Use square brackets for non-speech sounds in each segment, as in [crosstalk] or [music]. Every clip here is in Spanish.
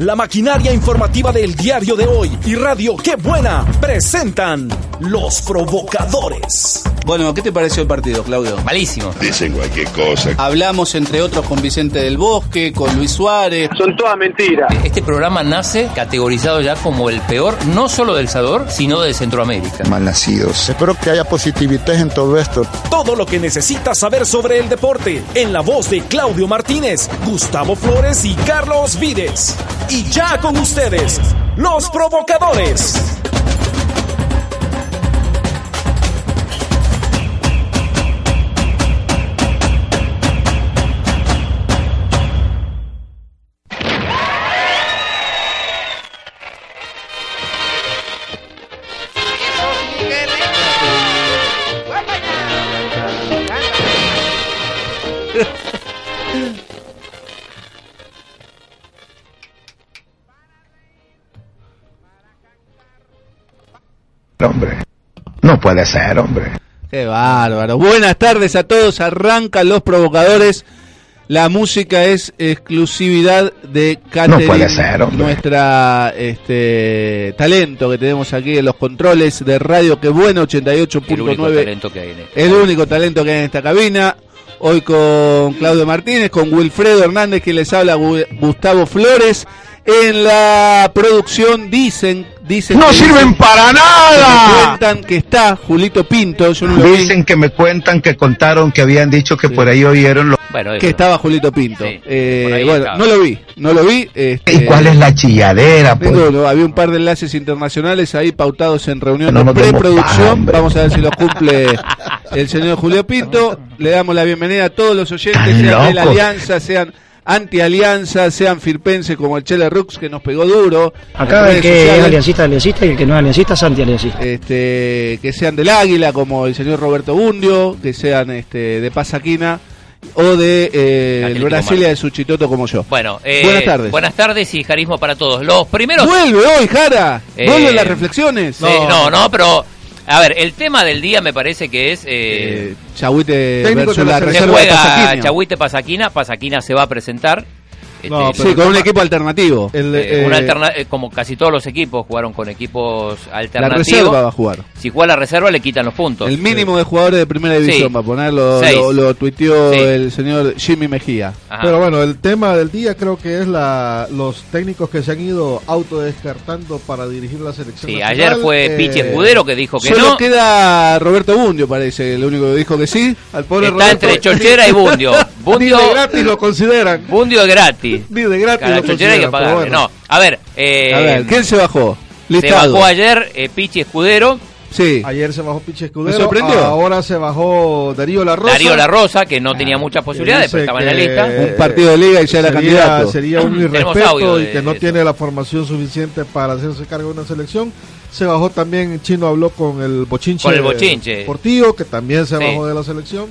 la maquinaria informativa del diario de hoy y Radio Qué Buena presentan Los Provocadores. Bueno, ¿qué te pareció el partido, Claudio? Malísimo. Dicen cualquier cosa. Hablamos entre otros con Vicente del Bosque, con Luis Suárez. Son todas mentiras. Este programa nace categorizado ya como el peor, no solo del Salvador, sino de Centroamérica. Malnacidos. Espero que haya positividad en todo esto. Todo lo que necesitas saber sobre el deporte en la voz de Claudio Martínez, Gustavo Flores y Carlos Vides. Y ya con ustedes, los provocadores. Hombre. No puede ser, hombre. Qué bárbaro. Buenas tardes a todos. Arrancan los provocadores. La música es exclusividad de Catherine, No puede ser, hombre. nuestra este talento que tenemos aquí en los controles de Radio Que Bueno El único 88.9. talento que hay en este. El único talento que hay en esta cabina. Hoy con Claudio Martínez, con Wilfredo Hernández, que les habla Gu- Gustavo Flores. En la producción dicen, dicen ¡No que sirven dicen- para que me nada! cuentan que está Julito Pinto, yo no lo vi, Dicen que me cuentan, que contaron, que habían dicho que por ahí oyeron lo... Bueno, que estaba Julito Pinto. Sí, Eh, bueno, estaba. no lo vi, no lo vi. este, ¿Y cuál es la chilladera, pues? Había un par de enlaces internacionales ahí pautados en reunión No de preproducción. Vamos a ver si los cumple el señor Julio Pinto. Le damos la bienvenida a todos los oyentes, sean de la alianza, sean anti-alianza, sean firpense como el Chele Rux que nos pegó duro. Acá el que es aliancista, aliancista y el que no es aliancista es anti-aliancista. este, que sean del Águila, como el señor Roberto Bundio, que sean este, de Pasaquina o de eh, Brasilia de Suchitoto como yo. Bueno, eh, Buenas tardes. Buenas tardes y carisma para todos. Los primeros. Vuelve hoy, Jara. Eh, Vuelven las reflexiones. Sí, no, no, pero. A ver, el tema del día me parece que es. Eh, Eh, Chahuite Técnico versus la la se reserva de juega Pasaquina. Chahuite Pasaquina. Pasaquina se va a presentar. Este, No, Sí, con un equipo alternativo. El, eh, eh, una alterna- eh, como casi todos los equipos jugaron con equipos la alternativos. reserva va a jugar. Si juega la reserva le quitan los puntos. El mínimo de jugadores de primera división Sí. va a ponerlo, lo, lo tuiteó Sí. el señor Jimmy Mejía. Ajá. Pero bueno, el tema del día creo que es la los técnicos que se han ido autodescartando para dirigir la selección. Sí, nacional. ayer fue Eh, Pichi Escudero que dijo que Solo no. queda Roberto Bundio, parece, el único que dijo que sí. Al pobre Está Roberto, entre Chochera y Bundio. [laughs] Ni Bundio, de gratis lo consideran. Bundio es gratis. Ni de gratis Cada Chochera hay que pagarle. bueno. No, a ver. Eh, A ver, ¿quién se bajó? se Listado. bajó ayer eh, Pichi Escudero, Sí. Ayer se bajó Pichi Escudero. ¿Me sorprendió? Ahora se bajó Darío La Rosa. Darío La Rosa, que no tenía muchas posibilidades, pero estaba en la lista. Un partido de liga y ya era candidato. Sería un [clears throat] irrespeto y que no eso. tiene la formación suficiente para hacerse cargo de una selección. Se bajó también, Chino habló con el Bochinche. Con el Bochinche. Portillo, que también se Sí. bajó de la selección.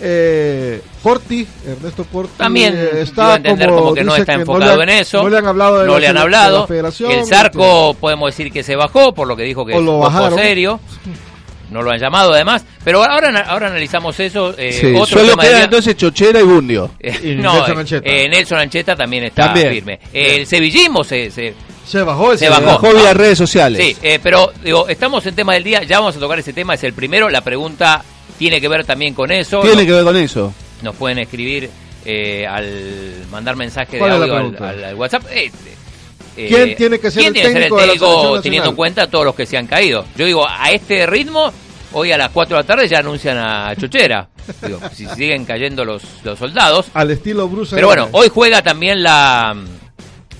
Eh, Corti, Ernesto Corti. También eh, está entender como, que no está no enfocado le han- en eso. No le han hablado de, no la, le han sele- de hablado. la federación. el Zarco podemos decir que se bajó, por lo que dijo que O es lo un serio. No lo han llamado además. Pero ahora, ahora analizamos eso. Eh, Sí, otro Solo queda entonces Chochera y Bundio. Eh, Y no, Nelson Ancheta. eh, Nelson Ancheta también está También. firme. Eh, el sevillismo se, se, Se bajó ese Se bajó. Bajó vía redes sociales. Sí, eh, pero digo, estamos en tema del día, ya vamos a tocar ese tema, es el primero, la pregunta tiene que ver también con eso. Tiene nos, que ver con eso. nos pueden escribir eh, al mandar mensaje de ¿Cuál es la audio al, pregunta? al- al WhatsApp. Eh, eh, ¿Quién tiene que ser ¿quién el técnico de la selección nacional? teniendo en cuenta todos los que se han caído? Yo digo, a este ritmo, hoy a las 4 de la tarde ya anuncian a Chochera. [laughs] Digo, si siguen cayendo los, los soldados. Al estilo Bruce. Pero bueno, hoy juega también la,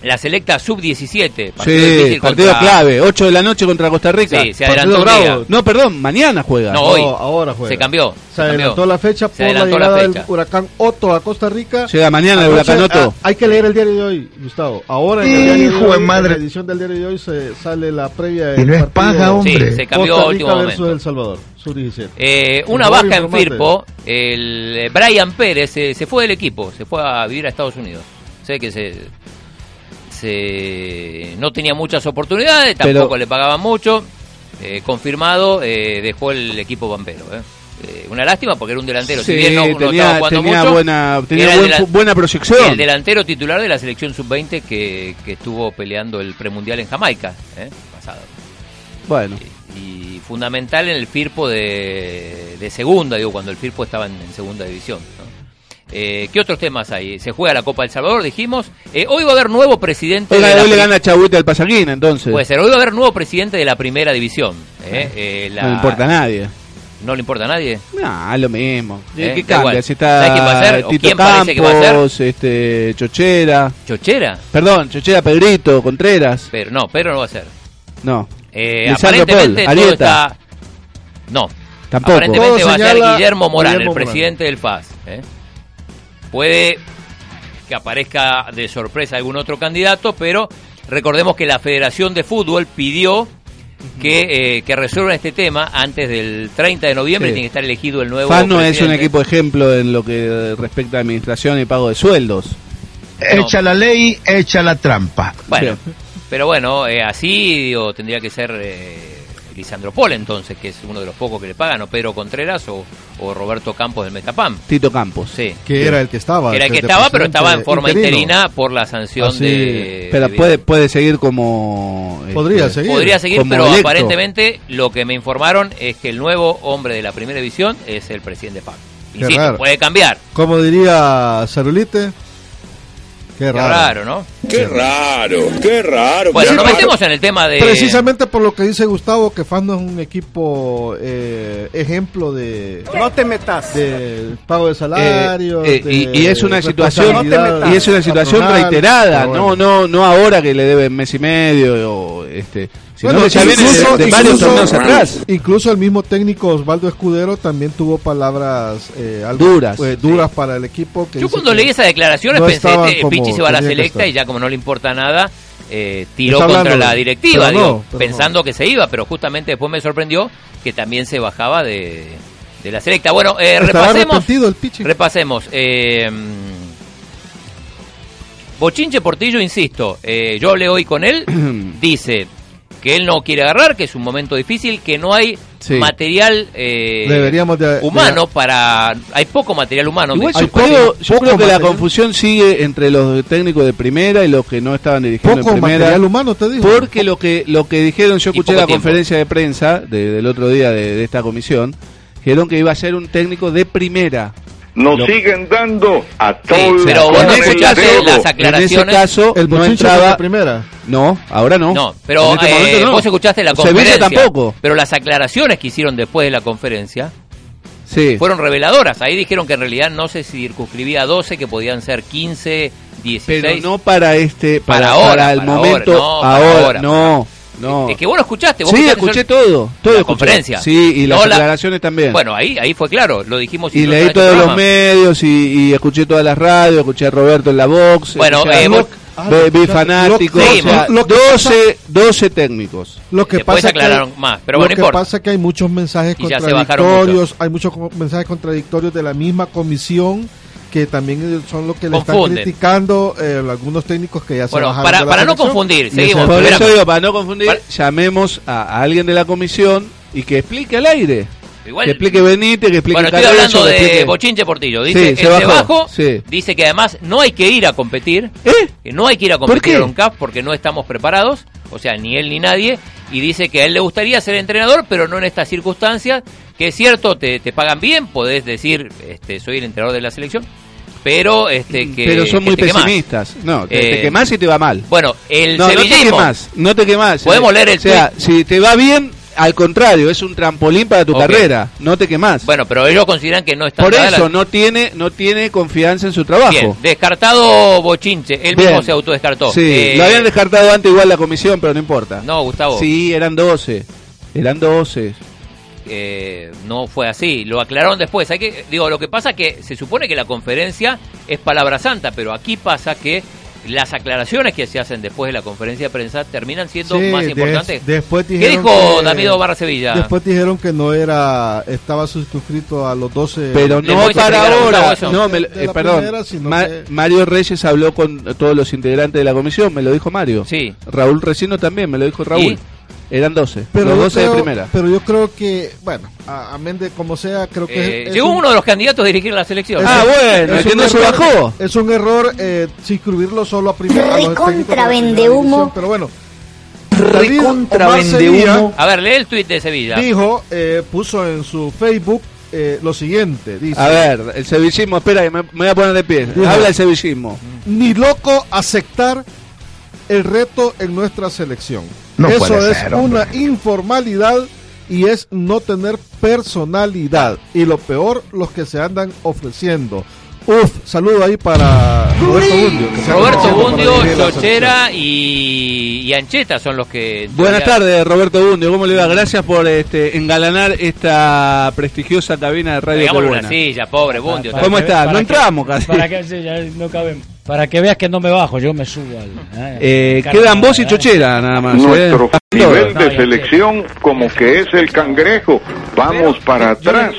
la selecta sub-17. partido Sí, difícil partido contra- clave. 8 de la noche contra Costa Rica. Sí, se adelantó un bravo. día. No, perdón, mañana juega. No, No, hoy. ahora juega. Se cambió. Se adelantó la fecha Se por la adelantó la llegada del fecha. huracán Otto a Costa Rica. Llega mañana el huracán Otto. ah, hay que leer el diario de hoy, Gustavo. Ahora en el diario de Hijo de hoy, madre. en la edición del diario de hoy se sale la previa Y del no es paja, hombre. Sí, se cambió Costa Rica último versus momento. El Salvador, sub 17. Eh, una baja en. Firpo, el eh, Brian Pérez se, se fue del equipo, se fue a vivir a Estados Unidos. Sé que se, se no tenía muchas oportunidades, Pero- tampoco le pagaban mucho. Eh, confirmado, eh, dejó el equipo Pampero. eh. Eh, una lástima porque era un delantero, Sí, si bien no, no estaba tenía, jugando tenía mucho, buena, tenía buen buena proyección. el delantero titular de la selección sub-20 que, que estuvo peleando el premundial en Jamaica, ¿eh? pasado. Bueno, Y fundamental en el Firpo de, de segunda, digo, cuando el Firpo estaba en, en segunda división. Eh, ¿Qué otros temas hay? Se juega la Copa del Salvador, dijimos. Eh, hoy va a haber nuevo presidente. Oiga, de la hoy le gana Chabuita al Pasaquín, entonces. Puede ser, hoy va a haber nuevo presidente de la primera división. ¿eh? Eh, la- No le importa a nadie. ¿No le importa a nadie? No, es lo mismo. Eh, ¿Qué cambia? Si está ¿Sabe quién va a ser o Tito quién parece que va a ser? Campos, este, Chochera. ¿Chochera? Perdón, Chochera, Pedrito, Contreras. Pero no, pero no va a ser. No, Eh, Lisandro aparentemente Paul, todo está... No, tampoco. Aparentemente Todo va a ser Guillermo Morán, Guillermo el Morán. presidente del FAS. ¿eh? Puede que aparezca de sorpresa algún otro candidato, pero recordemos que la Federación de Fútbol pidió que, eh, que resuelvan este tema antes del 30 de noviembre. Sí. Tiene que estar elegido el nuevo. FAS no es un equipo ejemplo en lo que respecta a administración y pago de sueldos. No. Echa la ley, echa la trampa. Bueno, pero bueno, eh, así digo, tendría que ser eh, Lisandro Pol entonces, que es uno de los pocos que le pagan, o Pedro Contreras o, o Roberto Campos del Metapam. Tito Campos. Sí. Que era el que estaba. Era el que estaba, pero estaba en forma interino. interina por la sanción Así, de. Pero de- puede, puede seguir como... Podría este, seguir. Podría seguir, pero electo. aparentemente lo que me informaron es que el nuevo hombre de la primera división es el presidente. Qué Insisto, puede cambiar. Como diría Cerulite. Qué Qué raro. raro, ¿no? Qué raro, qué raro. Bueno, qué nos raro. metemos en el tema de. Precisamente por lo que dice Gustavo, que FAS no es un equipo eh, ejemplo de, No te metas. de pago de salario. Eh, eh, y, de y es una situación y es una situación patronal, reiterada no no no ahora que le deben mes y medio o este Bueno, ya de, incluso- de varios incluso- atrás Incluso el mismo técnico Osvaldo Escudero también tuvo palabras eh, algo, Duras. eh, duras para el equipo. Que Yo cuando que leí esas declaraciones no pensé, este, como Pichi se va a la selecta y ya como no le importa nada, eh, tiró contra la directiva, no, digo, pensando que se iba, pero justamente después me sorprendió que también se bajaba de, de la selecta. Bueno, eh, repasemos. el. Repasemos. eh, Bochinche Portillo, insisto, yo hablé hoy con él, [clears throat] dice que él no quiere agarrar, que es un momento difícil, que no hay Sí. material eh, Deberíamos de- humano de- para... Hay poco material humano. igual yo Hay poco- creo, yo creo que la material. confusión sigue entre los técnicos de primera y los que no estaban dirigiendo Poco en primera material humano, te digo. porque lo que lo que dijeron yo escuché la tiempo. conferencia de prensa de- del otro día de, de esta comisión dijeron que iba a ser un técnico de primera Nos Lo- siguen dando a todos pero vos no escuchaste dedo. las en ese aclaraciones. caso el no entraba la primera. no ahora no No, pero En este eh, momento no. vos escuchaste la Sevilla conferencia. tampoco Pero las aclaraciones que hicieron después de la conferencia sí fueron reveladoras. Ahí dijeron que en realidad no se circunscribía a 12, que podían ser 15, 16. pero no para este para, Para ahora, para el para momento ahora, no, para ahora, ahora, no no Es que vos lo escuchaste. Vos sí escuchaste escuché todo todo la escuché. conferencia. sí y las No la- aclaraciones también Bueno, ahí ahí fue claro, lo dijimos. y leí todos los medios y, y escuché todas las radios escuché a Roberto en la box Bueno, eh, vos- Ah, vi- lo- lo- fanáticos lo- o sea, lo que 12 12 técnicos Lo que Después pasa que aclararon más, pero lo bueno, no que importa. pasa es que hay muchos mensajes Y contradictorios, hay muchos mensajes contradictorios de la misma comisión que también son lo que le Confunden. están criticando eh, algunos técnicos que ya se Bueno, bajaron para- de la para no confundir, seguimos. ese- por Espera. eso digo para no confundir Para- llamemos a, a alguien de la comisión y que explique al aire Igual- que explique Benítez que explique Bueno, estoy hablando de explique- Bochinche Portillo. Dice, Sí, se el bajó, bajo, sí. dice que además no hay que ir a competir. ¿Eh? que no hay que ir a ¿Por competir a CAF porque no estamos preparados, o sea, ni él ni nadie, y dice que a él le gustaría ser entrenador, pero no en estas circunstancias, que es cierto, te, te pagan bien, podés decir, este, soy el entrenador de la selección, pero este que pero son que muy te quemás. pesimistas no te, Eh, te quemás y te va mal Bueno, el no, no te quemás, no te quemás. Podemos leer el O sea, si te va bien, al contrario, es un trampolín para tu carrera, no te quemás. bueno, pero ellos consideran que no están Por eso no tiene no tiene confianza en su trabajo. Bien, descartado Bochinche, él Bien. mismo se autodescartó. Sí, Eh, lo habían descartado antes igual la comisión, pero no importa. No, Gustavo. Sí, eran 12. Eran 12. Eh, no fue así, lo aclararon después. Hay que, digo, lo que pasa que se supone que la conferencia es palabra santa, pero aquí pasa que las aclaraciones que se hacen después de la conferencia de prensa terminan siendo Sí, más importantes. después ¿Qué dijo que- Damido Barra Sevilla? Después dijeron que no era, estaba suscrito a los 12. Pero ¿Le no para ahora. No, me- eh, perdón. primera, sino Ma- que- Mario Reyes habló con todos los integrantes de la comisión, me lo dijo Mario. Sí. Raúl Recino también, me lo dijo Raúl. Eran 12. Pero los yo 12 creo- de primera. Pero yo creo que, bueno, a, amén de como sea, creo que Eh, es, es llegó un- uno de los candidatos a dirigir la selección. Ah, bueno, es el que un no se error- bajó. Es un error eh, circunscribirlo solo a primera. Recontra técnicos de la primera vendehumo. división, Pero bueno, Recontra vendehumo. Sevilla A ver, lee el tuit de Sevilla. dijo, eh, puso en su Facebook eh, lo siguiente, dice, A ver, el sevillismo, espera que me, me voy a poner de pie. Dijo. Habla el sevillismo. ni loco aceptar el reto en nuestra selección. No Eso puede es ser, una informalidad y es no tener personalidad. Y lo peor, los que se andan ofreciendo. Uf, saludo ahí para Roberto Bundio. Roberto Bundio, Chochera y, y Ancheta son los que... Buenas tardes, Roberto Bundio. ¿Cómo le va? Gracias por este, engalanar esta prestigiosa cabina de Radio Digámosle una silla, pobre Bundio. Para ¿Cómo está? No entramos casi. Para que, ya no caben. Para que veas que no me bajo, yo me subo al. Eh, Carnaval, quedan vos y ¿eh? Chochera nada más. Nuestro ¿eh? nivel de selección como que es el cangrejo. Vamos para atrás.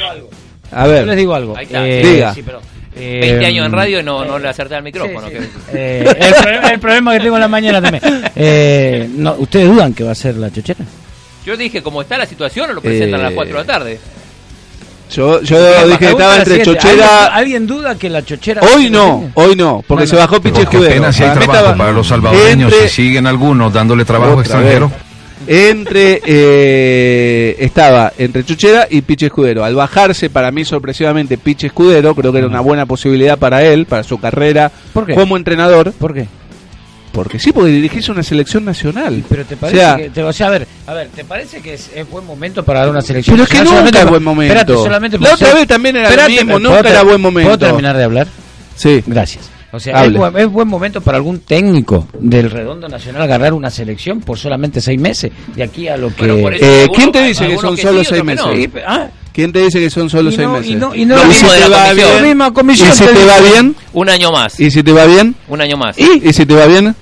A Yo les ver, digo algo. Está. Diga. sí, pero, eh, 20 años en radio y no, no le acerté al micrófono. sí, que- sí. Eh, el, problema, el problema que tengo en la mañana también. [laughs] Eh, no, ¿Ustedes dudan que va a ser la chochera? Yo dije, como está la situación, lo presentan a las Eh, 4 de la tarde. Yo, yo dije que estaba entre Chochera. ¿Alguien, alguien duda que la chochera... Hoy no, hoy no, porque No, se bajó que Escudero. apenas si hay trabajo estaba para los salvadoreños entre- y siguen algunos dándole trabajo Otra extranjero. vez. Entre eh, estaba entre Chuchera y Piche Escudero. Al bajarse, para mí sorpresivamente Piche Escudero, creo que era una buena posibilidad para él, para su carrera ¿Por qué? como entrenador. ¿Por qué? Porque sí, porque dirigís una selección nacional. Pero te parece o sea, que, te- o sea, a ver, a ver, ¿te parece que es, es buen momento para dar una selección? pero es que nacional? nunca Solamente es buen momento. Espérate, solamente La otra ser- vez también era Espérate, mismo, ¿puedo nunca ter- era buen momento. ¿Puedo terminar de hablar? Sí. Gracias. O sea, es Hable. buen, es buen momento para algún técnico del Redondo Nacional agarrar una selección por solamente seis meses, de aquí a lo que... Bueno, eso Eh, ¿Quién te dice que son que solo sí, seis meses? no. Ah, ¿Quién te dice que son solo y seis no- meses? y no- y no- Lo ¿Y mismo si de te la va comisión. bien? La misma comisión ¿Y si te te va bien? Un año más. ¿Y si te va bien? Un año más. ¿Y si te va bien?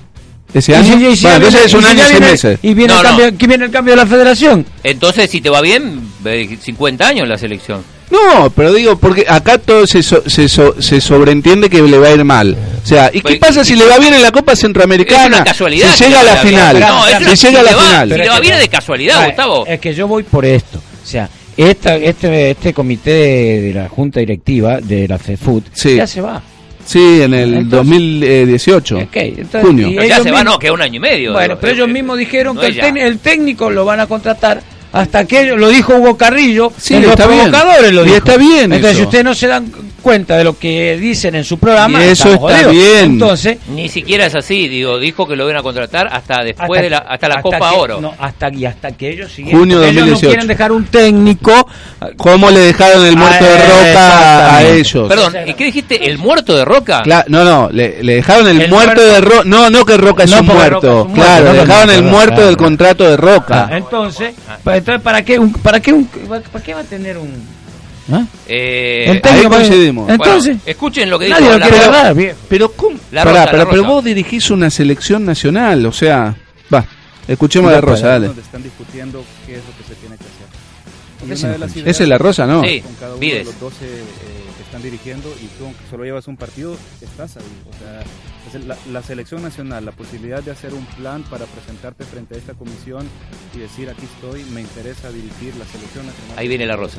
¿Ese Y año? si- y si Bueno, entonces viene- es un y año y seis viene- meses. Y viene, No, el no. cambio, ¿qué viene el cambio de la federación? Entonces, si te va bien, ve 50 años la selección. No, pero digo, porque acá todo se, so- se, so- se sobreentiende que le va a ir mal. O sea, ¿y qué Pues, pasa y- si le va bien en la Copa Centroamericana? Es una casualidad. Si llega a la final. No, si llega a la va- final. Si le va bien es de casualidad, Gustavo. Es que yo voy por esto. O sea, esta, este, este comité de, de la junta directiva de la FEFUT Sí. ya se va. Sí, en el Entonces- 2018. Ok, entonces- junio. y Pero ya se va, no, que un año y medio. Bueno, pero ellos mismos dijeron no que el, el técnico lo van a contratar hasta que ellos, lo dijo Hugo Carrillo, Sí, en los está bien. provocadores lo Y dijo. está bien Entonces, eso. si ustedes no se dan cuenta de lo que dicen en su programa, Y eso está jodidos. bien. Entonces, Ni siquiera es así, digo, dijo que lo iban a contratar hasta después hasta de la, hasta la Copa que- Oro. No, hasta, y hasta que ellos siguieron. Junio porque ellos 2018. no quieren dejar un técnico. ¿Cómo le dejaron el muerto de Ah, Roca a ellos? Perdón, ¿y qué dijiste? ¿El muerto de Roca? Cla- no, no, le, le dejaron el, El muerto, muerto. de Roca. No, no que Roca es No, un muerto. Roca es un muerto, claro, no le dejaron el muerto, claro. del contrato de Roca. Ah, entonces, entonces, ¿para qué, un, para, qué un, ¿para qué va a tener un.? ¿Ah? Eh, técnico ahí coincidimos. bueno, Entonces, escuchen lo que dijo nadie lo la quiere agarrar. Pero ¿cómo? La Pará, Rosa, pero, la pero Rosa. vos dirigís una selección nacional, o sea, va, escuchemos a la Rosa, dale. donde están discutiendo qué es lo que se tiene que hacer. Ese es la Rosa, ¿no? Sí. con cada uno de los 12 eh, están dirigiendo y tú aunque solo llevas un partido, estás ahí. O sea, la, la selección nacional, la posibilidad de hacer un plan para presentarte frente a esta comisión y decir aquí estoy, me interesa dirigir la selección nacional. Ahí viene la Rosa.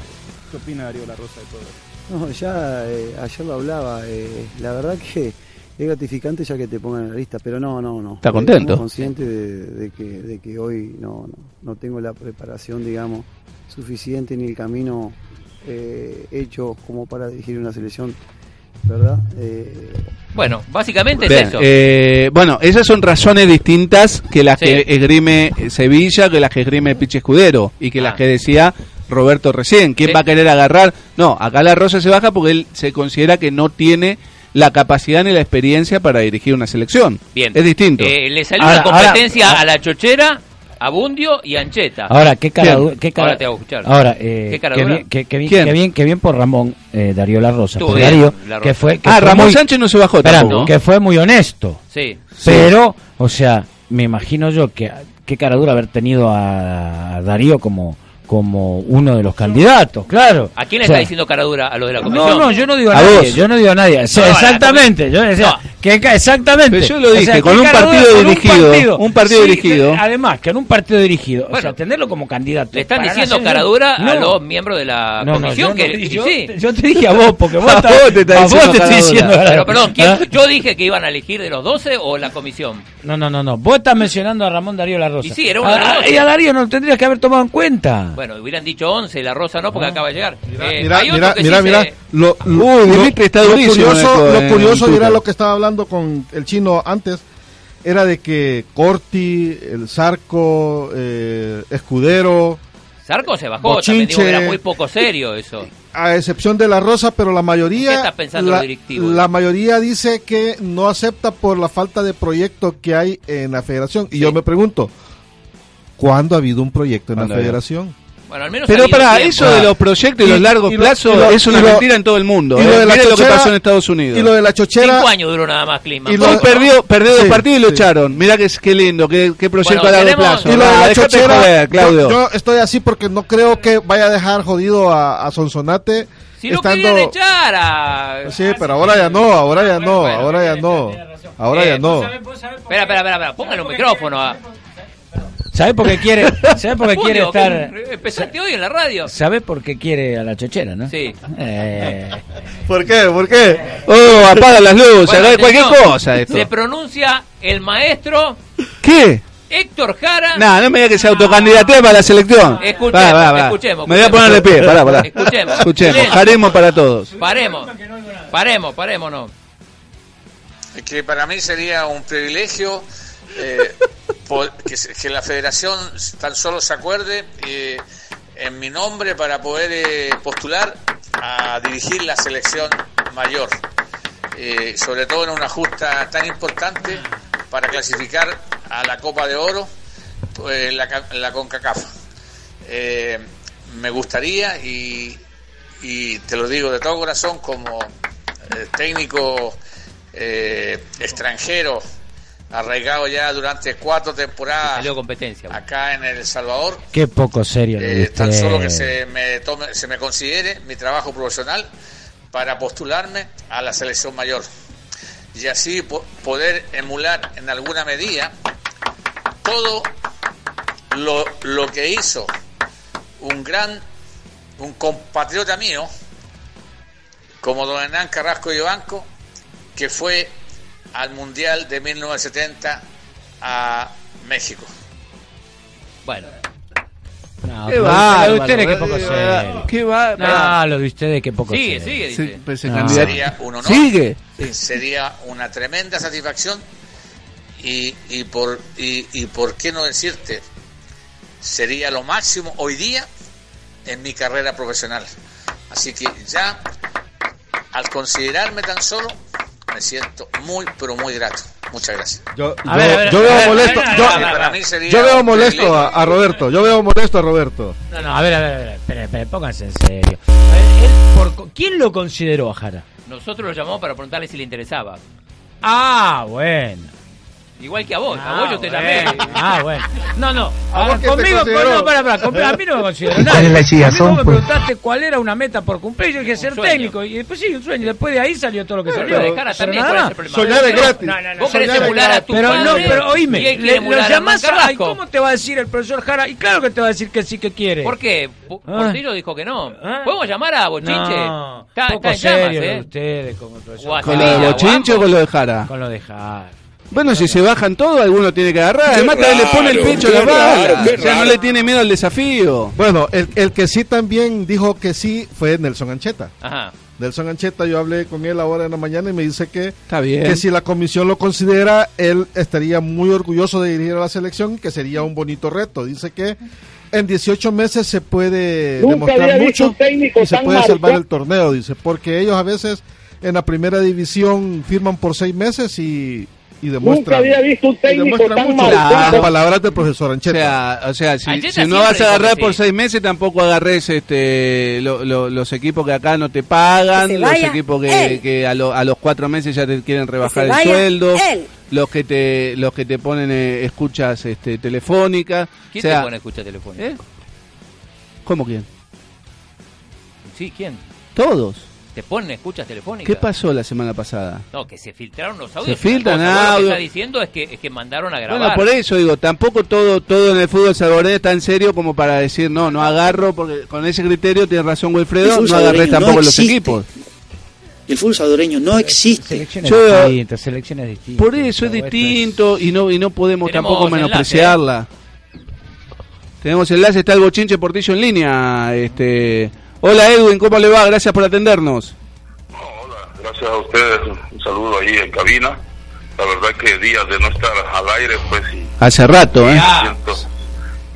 ¿Qué opina Darío La Rosa de todo esto? No, ya eh, ayer lo hablaba. eh, la verdad que es gratificante ya que te pongan en la lista, pero no, no, no. ¿Está contento? estamos consciente de, de que, de que hoy no, no, no tengo la preparación, digamos, suficiente ni el camino eh, hecho como para dirigir una selección, ¿verdad? Eh, Bueno, básicamente Bien, es eso. eh, bueno, esas son razones distintas que las Sí. que esgrime Sevilla, que las que esgrime Piche Escudero y que Ah. las que decía Roberto recién. ¿Quién Sí. va a querer agarrar? No, acá la Rosa se baja porque él se considera que no tiene la capacidad ni la experiencia para dirigir una selección. Bien. Es distinto. Eh, le salió Ahora- una competencia ahora- a la Chochera, a Bundio y Ancheta. Ahora, qué cara, qué cara- Ahora te hago escuchar. Ahora, eh, ¿Qué cara bien, qué, qué bien, qué bien, qué bien por Ramón eh, Darío La Rosa. Bien, Darío, La Rosa. que fue, que ah, fue Ramón muy- Sánchez no se bajó Espera, tampoco. que fue muy honesto. Sí. Pero, o sea, me imagino yo que qué cara dura haber tenido a Darío como como uno de los candidatos, claro. ¿A quién le O sea, está diciendo cara dura? ¿A los de la comisión? No, no, yo no digo a, A nadie, vos. yo no digo a nadie. O sea, No, exactamente, yo decía, No. que exactamente. Pero yo lo O dije, sea, con un dura partido dirigido, un partido dirigido. Además, que en un partido dirigido, o Bueno. sea, tenerlo como candidato. Le están diciendo cara dura a los miembros de la No, no, comisión. yo, que, yo, sí. yo te dije a vos, porque [laughs] vos, A estás- vos te está a vos diciendo te cara estoy dura. diciendo. Pero perdón, ¿quién- ¿Ah? yo dije que iban a elegir de los 12 o la comisión. No, no, no, no. Vos estás mencionando a Ramón Darío La Rosa. Y sí, era uno de los. Y a Darío no lo tendrías que haber tomado en cuenta. Bueno, hubieran dicho 11, la Rosa no, porque Ah. acaba de llegar. Eh, hay otro que sí mira. se- Lo, lo- Uy, lo- Dimitri está lo curioso, lo curioso y era lo que estaba hablando con el chino antes, era de que Corti, el Zarco, eh, Escudero, Zarco se bajó, también digo Bochinche. era muy poco serio eso. a excepción de la Rosa, pero la mayoría, ¿Qué está pensando la, los directivos? la mayoría dice que no acepta por la falta de proyecto que hay en la federación. Y yo me pregunto, ¿cuándo ha habido un proyecto en la federación? Bueno, al menos Pero para tiempo. eso de los proyectos y, Y- los largos y lo- plazos lo- es una lo- mentira en todo el mundo. y lo ¿eh? de la Miren lo que chochera- pasó en Estados Unidos. Y lo de la chochera, Cinco años duró nada más Clima. Y lo- Hoy perdió, perdió dos Sí, partidos y lo echaron. Mirá que, qué lindo, qué, qué proyecto Bueno, a largo queremos- plazo. y lo de la chochera, joder, Claudio. Yo, yo estoy así porque no creo que vaya a dejar jodido a, a Sonsonate. Si lo estando... querían echar a... Sí, pero ahora ya no, ahora ya no, ahora ya no. Ahora Eh, ya no. Espera, espera, espera, espera, póngale un micrófono a... ¿Sabés por qué quiere, [laughs] ¿sabés por qué quiere estar... Empezaste hoy en la radio. ¿Sabés por qué quiere a la chochera, no? Sí. Eh, ¿Por qué? ¿Por qué? Oh, apaga las luces, Bueno, cualquier cosa esto. Se pronuncia el maestro ¿Qué? Héctor Jara. No, no me digas que se autocandidatea para la selección. Escuchemos, escuchemos, Me voy a poner de pie, pará, pará. Escuchemos. Escuchemos, Silencio. jaremos para todos. Paremos. Paremos, paremos, no. que para mí sería un privilegio eh, que, la federación tan solo se acuerde eh, en mi nombre para poder eh, postular a dirigir la selección mayor, Eh, sobre todo en una justa tan importante para clasificar a la Copa de Oro eh, la, la CONCACAF. Me gustaría y, y te lo digo de todo corazón como técnico extranjero arraigado ya durante cuatro temporadas Salió competencia. acá en El Salvador qué poco serio eh, tan solo que se me tome, se me considere mi trabajo profesional para postularme a la selección mayor y así po- poder emular en alguna medida todo lo, lo que hizo un gran un compatriota mío como don Hernán Carrasco Banco que fue al Mundial de 1970 a México. Bueno, No, Qué bárbaro, lo de ustedes qué poco serio. qué. No, lo de ustedes qué poco sigue, serio. sigue, Sí, pues, No. Sería un honor. Sigue. sería una tremenda satisfacción y, y por y, y por qué no decirte sería lo máximo hoy día en mi carrera profesional así que ya al considerarme tan solo me siento muy pero muy grato muchas gracias Yo, ver, veo molesto, yo, yo veo molesto a, a Roberto, yo veo molesto a Roberto. No, no, a ver, a ver, a ver, espere, espere, pónganse en serio. A ver, él por co- ¿Quién lo consideró a Jara? Nosotros lo llamamos para preguntarle si le interesaba. Ah, bueno. Igual que a vos. Ah, a vos yo te bueno. llamé. Ah, bueno. No, no. [laughs] ¿A A vos ver, quién te conmigo, no, para, para, conmigo, a mí no me consideró ¿Cuál nadie. es la vos me preguntaste cuál era una meta por cumplir, yo dije ser sueño. técnico. Y después sí, un sueño. Después de ahí salió todo lo que salió. Pero cara Pero también, nada ¿cuál? Soñar es gratis. No, no, no, Vos querés emular a tu Pero no, pero oíme, le, lo llamás a, ¿y Carrasco. cómo te va a decir el profesor Jara? Y claro que te va a decir que sí que quiere. ¿Por qué? Ah. Portillo dijo que no. Ah. ¿Podemos llamar a Bochinche? No, está, poco serio ¿eh? ustedes con el profesor O a ¿Con lo de Bochinche o con lo de Jara? Con lo de Jara. Bueno, si se bajan todos, alguno tiene que agarrar. Además, también le pone el pecho a la bala. O sea, no le tiene miedo al desafío. Bueno, el, el que sí también dijo que sí fue Nelson Ancheta. Ajá. Nelson Ancheta, yo hablé con él ahora en la mañana y me dice que, Está bien. que si la comisión lo considera, él estaría muy orgulloso de dirigir a la selección, que sería un bonito reto. Dice que en 18 meses se puede Nunca demostrar mucho y se puede salvar el torneo, dice, porque ellos a veces en la primera división firman por seis meses y, y. Nunca había visto un técnico tan mucho. marcado. Las palabras del profesor O Ancheta. sea, o sea si, Ancheta si no vas a agarrar por seis meses, tampoco agarres este, lo- lo- los equipos que acá no te pagan, los equipos que, a, lo- a los cuatro meses ya te quieren rebajar el sueldo, él. los que te los que te ponen eh, escuchas este, telefónicas. ¿Quién o sea, te pone escucha telefónica? ¿eh? ¿Cómo quién? Sí, ¿quién? Todos. Te ponen escuchas telefónicas. ¿Qué pasó la semana pasada? No, que se filtraron los audios. Se filtran vos Lo que audios. está diciendo es que, es que mandaron a grabar. Bueno, por eso digo, tampoco todo todo en el fútbol salvadoreño está en serio como para decir, no, no agarro, porque con ese criterio tiene razón Wilfredo, no agarré tampoco no los equipos. El fútbol salvadoreño no existe. Selecciones Yo- distintas, selecciones distintas. Por eso es distinto y no y no podemos Tenemos tampoco enlace, menospreciarla. Tenemos enlace, está el Bochinche Portillo en línea. Este, hola Edwin, ¿cómo le va? Gracias por atendernos. Gracias a ustedes, un saludo ahí en cabina. La verdad que días de no estar al aire, pues sí. Hace rato, ¿eh? Me siento,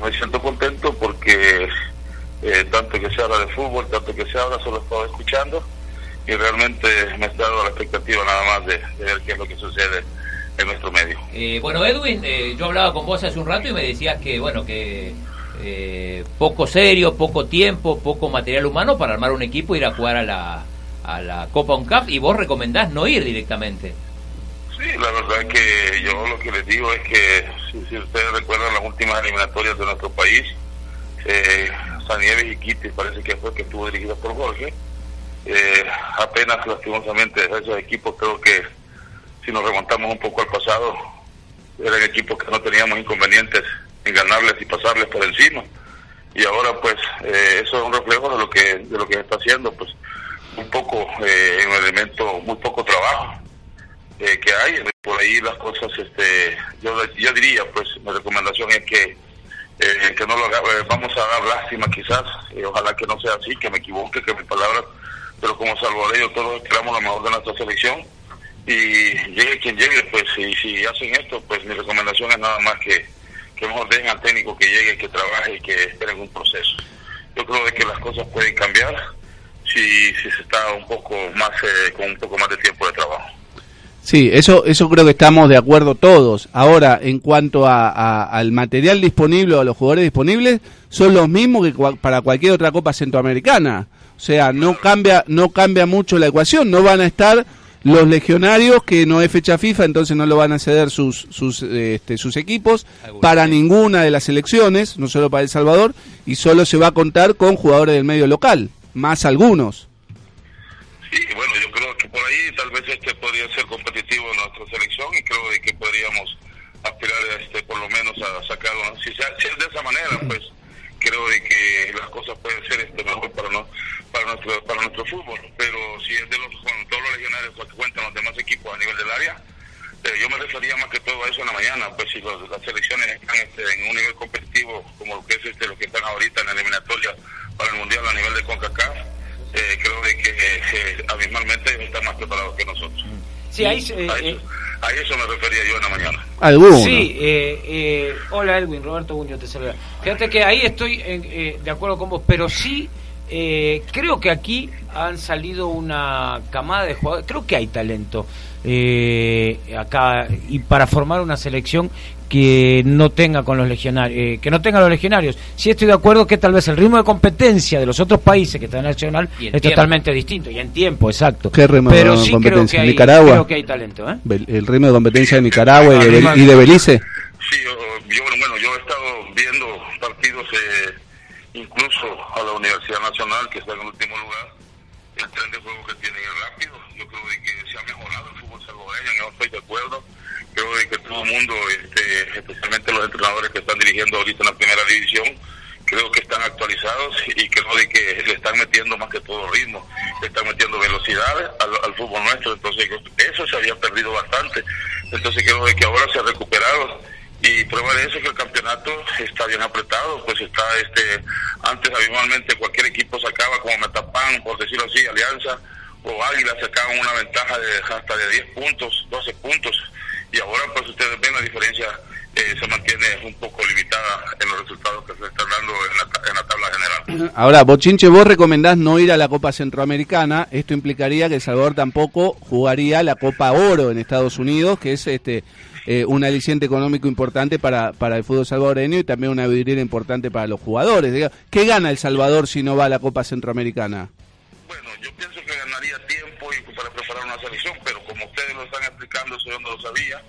me siento contento porque eh, tanto que se habla de fútbol, tanto que se habla, solo he estado escuchando y realmente me está dando la expectativa nada más de, de ver qué es lo que sucede en nuestro medio. Eh, bueno, Edwin, eh, yo hablaba con vos hace un rato y me decías que, bueno, que eh, poco serio, poco tiempo, poco material humano para armar un equipo e ir a jugar a la, a la Copa UNCAP y vos recomendás no ir directamente. Sí, la verdad que yo lo que les digo es que si, ustedes recuerdan las últimas eliminatorias de nuestro país, eh, San Nieves y Quite parece que fue que estuvo dirigido por Jorge. Eh, apenas lastimosamente esos equipos creo que si nos remontamos un poco al pasado eran equipos que no teníamos inconvenientes en ganarles y pasarles por encima. Y ahora pues eh, eso es un reflejo de lo que de lo que se está haciendo pues un poco eh, un elemento muy poco trabajo eh, que hay. Por ahí las cosas este yo yo diría pues mi recomendación es que eh, que no lo haga, eh, vamos a dar lástima quizás ojalá que no sea así que me equivoque que mis palabras pero como salvadoreños todos esperamos lo mejor de nuestra selección. Y llegue quien llegue pues y si hacen esto pues mi recomendación es nada más que que mejor dejen al técnico que llegue que trabaje y que esperen un proceso yo creo de que las cosas pueden cambiar si, si se está un poco más eh, con un poco más de tiempo de trabajo Sí, eso, eso creo que estamos de acuerdo todos. Ahora, en cuanto a, a- al material disponible o a los jugadores disponibles, son los mismos que cua- para cualquier otra Copa Centroamericana. O sea, no cambia, no cambia mucho la ecuación. No van a estar los legionarios, que no es fecha FIFA, entonces no lo van a ceder sus, sus, este, sus equipos para ninguna de las selecciones, no solo para El Salvador, y solo se va a contar con jugadores del medio local, más algunos. Sí, bueno, yo creo que por ahí tal vez este podría ser competitivo en nuestra selección y creo de que podríamos aspirar este por lo menos a sacar si, sea- si es de esa manera pues creo de que las cosas pueden ser este mejor para no, para nuestro para nuestro fútbol pero si es de los con todos los legionarios que cuentan los demás equipos a nivel del área eh, yo me refería más que todo a eso en la mañana pues si los- las selecciones están este, en un nivel competitivo como lo que es este lo que están ahorita en la eliminatoria para el mundial a nivel de CONCACAF eh, creo de que eh, abismalmente están más preparados que nosotros. Sí, ahí a, eh, eso, a eso me refería yo en la mañana. Alguno. Sí, eh, eh, hola Edwin, Roberto Buño te saluda. Fíjate que ahí estoy en- eh, de acuerdo con vos, pero sí eh, creo que aquí han salido una camada de jugadores, creo que hay talento eh, acá y para formar una selección que no tenga con los legionarios, eh, que no tenga los legionarios. Sí estoy de acuerdo que tal vez el ritmo de competencia de los otros países que están en nacional es tiempo. totalmente distinto y en tiempo, exacto. ¿Qué ritmo pero de sí creo que competencia? hay, ¿Nicaragua? creo que hay talento, ¿eh? El ritmo de competencia de Nicaragua y de, Bel- y de Belice. Sí, yo, yo, bueno, yo he estado viendo partidos eh, incluso a la Universidad Nacional, que está en el último lugar. El tren de juego que tienen es rápido. Yo creo de que se ha mejorado el fútbol salvadoreño, yo estoy de acuerdo. Creo que todo el mundo, este, especialmente los entrenadores que están dirigiendo ahorita en la primera división, creo que están actualizados y creo que le están metiendo más que todo ritmo, le están metiendo velocidad al, al fútbol nuestro, entonces eso se había perdido bastante, entonces creo que ahora se ha recuperado y prueba de eso es que el campeonato está bien apretado, pues está este, antes habitualmente cualquier equipo sacaba como Metapan, por decirlo así, Alianza o Águila sacaban una ventaja de hasta de 10 puntos, 12 puntos y ahora pues ustedes ven la diferencia eh, se mantiene un poco limitada en los resultados que se están dando en la, en la tabla general. Ahora, Bochinche, vos recomendás no ir a la Copa Centroamericana. Esto implicaría que El Salvador tampoco jugaría la Copa Oro en Estados Unidos, que es este eh, un aliciente económico importante para, para el fútbol salvadoreño y también una vidriera importante para los jugadores. ¿Qué gana El Salvador si no va a la Copa Centroamericana? Yo pienso que ganaría tiempo y para preparar una selección, pero como ustedes lo están explicando, yo no lo sabía,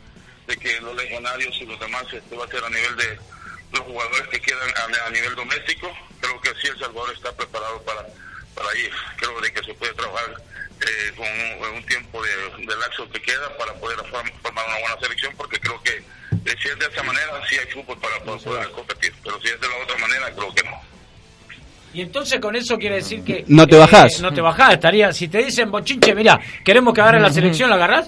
de que los legionarios y los demás este, va a ser a nivel de los jugadores que quedan a, a nivel doméstico. Creo que sí El Salvador está preparado para, para ir. Creo de que se puede trabajar eh, con un, un tiempo de, de lapso que queda para poder form- formar una buena selección porque creo que eh, si es de esa manera sí hay fútbol para, para poder competir. Pero si es de la otra manera creo que no. Y entonces con eso quiere decir que... No te eh, bajás. no te bajás, estaría... Si te dicen, bochinche, mira, queremos que agarre la selección, ¿la agarrás?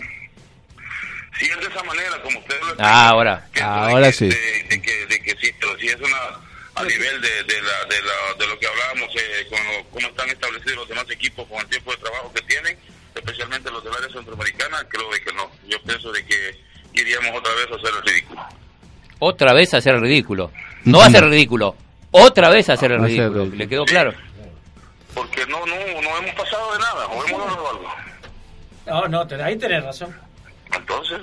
Si es de esa manera como ustedes lo Ah, ahora. Ahora sí. de que, de que sí, pero si es una a nivel de, de, la, de, la, de lo que hablábamos, eh, con lo- cómo están establecidos los demás equipos con el tiempo de trabajo que tienen, especialmente los del área centroamericana, creo de que no. Yo pienso de que iríamos otra vez a hacer el ridículo. Otra vez hacer el ridículo. No hacer el ridículo. Otra vez hacer el Hacer el ridículo. ridículo. ¿Le quedó claro? Porque no, no, no hemos pasado de nada, o hemos logrado algo. No, no, te- ahí tenés razón. Entonces,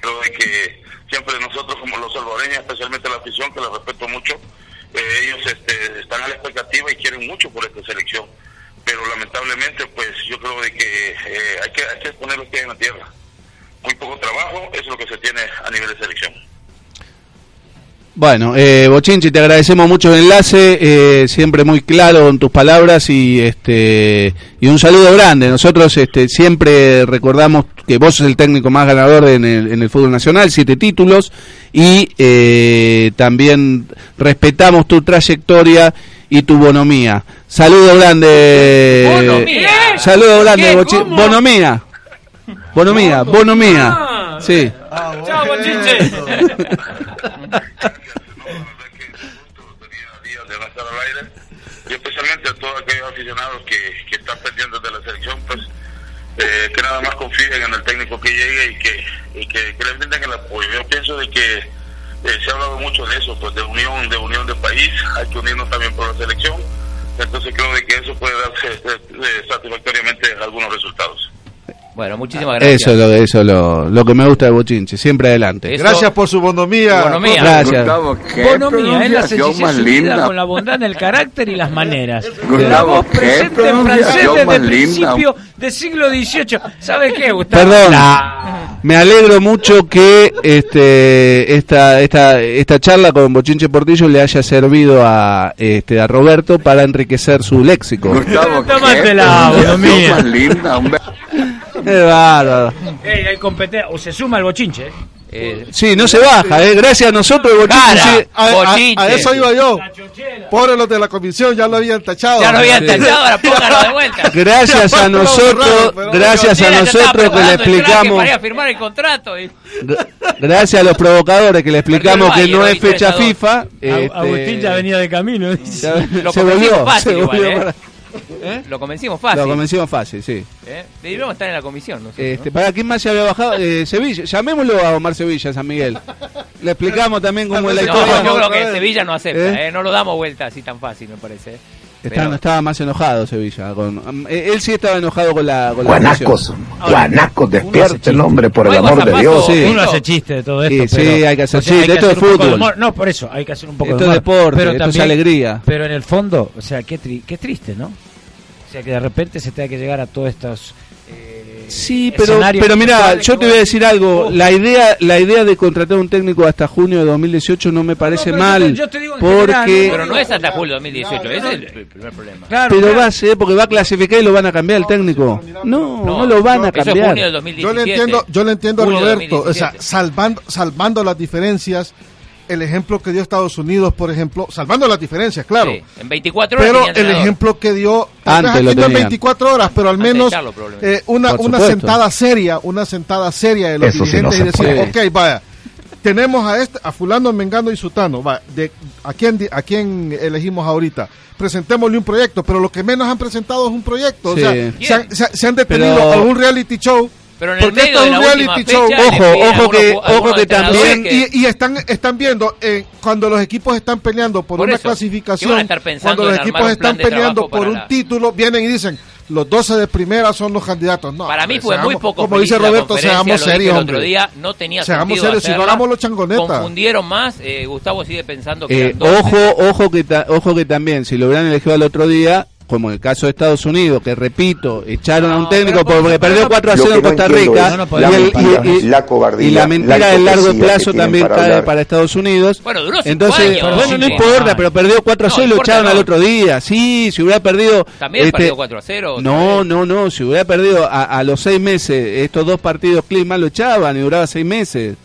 creo de que siempre nosotros como los salvadoreños, especialmente la afición, que la respeto mucho, ellos este, están a la expectativa y quieren mucho por esta selección. Pero lamentablemente, pues yo creo de que, eh, hay que hay que poner los pies en la tierra. Muy poco trabajo, es lo que se tiene a nivel de selección. Bueno, eh, Bochinchi, te agradecemos mucho el enlace, eh, siempre muy claro con tus palabras y este y un saludo grande. Nosotros este, siempre recordamos que vos sos el técnico más ganador en el, en el fútbol nacional, siete títulos, y eh, también respetamos tu trayectoria y tu bonomía. Saludo grande. ¿Bonomía? Saludo grande, ¿Qué? Bochi- ¿Cómo? Bonomía. Bonomía, bonomía. Ah. Sí. Chao, bochinche. de no estar al aire y especialmente a todos aquellos aficionados que, que están pendientes de la selección, pues eh, que nada más confíen en el técnico que llegue y que, y que, que le brinden el apoyo. Yo pienso de que eh, se ha hablado mucho de eso, pues de unión, de unión de país, hay que unirnos también por la selección, entonces creo de que eso puede darse eh, eh, satisfactoriamente algunos resultados. Bueno, muchísimas gracias. Eso es lo, eso es lo, lo que me gusta de Bochinche, siempre adelante. Eso- Gracias por su bonomía. Bonomía. Gracias. Bonomía es la sencillez con la bondad en el carácter y las maneras. la voz presente en francés desde el principio del siglo XVIII. ¿Sabe qué, Gustavo? Perdón, La- me alegro mucho que este esta esta esta charla con Bochinche Portillo le haya servido a este a Roberto para enriquecer su léxico. Bonomía. [laughs] Es bárbaro. Ey, hay competencia. O se suma el bochinche. Eh, Sí, no se baja, eh. gracias a nosotros Bochinche. Cara. sí. A, a- Bochinche. a eso iba yo. Pobre los de la comisión, ya lo habían tachado. ya lo habían Sí. tachado, ahora póngalo de vuelta. [laughs] Gracias a nosotros, gracias a nosotros que le el explicamos, a firmar el contrato. y- gracias a los provocadores que le explicamos el que no es fecha 3 a 2. FIFA. este, Agustín ya venía de camino. se volvió, ¿eh? Lo convencimos fácil. Lo convencimos fácil, sí. ¿eh? Deberíamos estar en la comisión. nosotros, Este, ¿no? ¿Para quién más se había bajado? Eh, Sevilla. Llamémoslo a Omar Sevilla, San Miguel. Le explicamos también cómo es la No, historia. yo creo que Sevilla no acepta, ¿Eh? ¿eh? no lo damos vuelta así tan fácil, me parece. ¿eh? Está- Pero- estaba más enojado Sevilla. Con, eh, él sí estaba enojado con la con Guanacos, guanacos, despierte el hombre por el amor de Dios. Sí. Uno hace chiste de todo esto. sí, pero- hay que hacer o sea, chiste, esto es fútbol. humor. No, por eso, hay que hacer un poco Esto de es humor. deporte, pero esto es también- alegría. Pero en el fondo, o sea, qué, tri- qué triste, ¿no? Sea, que de repente se tenga que llegar a todos estos. eh, Sí, pero, pero mira, yo te voy a decir algo. oh, La idea, la idea de contratar un técnico hasta junio de 2018 no me parece yo mal. yo te digo en general, porque, Pero no es hasta julio de 2018, ese es el, primer problema. Claro, pero claro. va a ser porque va a clasificar y lo van a cambiar el técnico. No, no, lo van a Eso es cambiar. junio Yo 2017. le entiendo, yo le entiendo a de Roberto, o sea, 2017. salvando, salvando las diferencias, el ejemplo que dio Estados Unidos, por ejemplo, salvando las diferencias, claro. Sí, en 24 horas Pero el ejemplo que dio, Antes lo aquí no en tenían. 24 horas, pero al Antes menos eh, una, una sentada seria, una sentada seria de los Eso sí no y decir, puede. ok, vaya, tenemos a este, a fulano, mengano y sutano, va, de, ¿a quién, di- a quién elegimos ahorita? Presentémosle un proyecto, pero lo que menos han presentado es un proyecto, Sí. o sea, se han, se- se han detenido Pero- a un reality show, Pero en el porque medio esto de es la un última reality fecha, show, le Ojo, ojo que- ojo que también- que- y, y están están viendo eh, cuando los equipos están peleando por, Por una eso, clasificación, cuando los equipos están peleando por un la- título, vienen y dicen los 12 de primera son los candidatos. No, Para mí fue muy poco Como dice Roberto, seamos serios. el otro día, no tenía Seamos sentido serios, si no hagamos los changonetas. Confundieron más, eh, Gustavo sigue pensando que Eh, eran 12. ojo, ojo que ta- ojo que también si lo hubieran elegido al otro día como en el caso de Estados Unidos, que repito, echaron a un técnico porque perdió 4 a Lo 0 en no Costa Rica, y, la el- mentira, y- y- la cobardía, y la mentira la del largo plazo también para cae para Estados Unidos. Bueno, duró cinco Entonces, años. bueno, no importa, ah. pero perdió 4 a No, 0 y lo echaron no. al otro día. Sí, si hubiera perdido... este, También perdió 4 a 0. No, no, no, si hubiera perdido a, a los seis meses estos dos partidos clima lo echaban y duraba seis meses.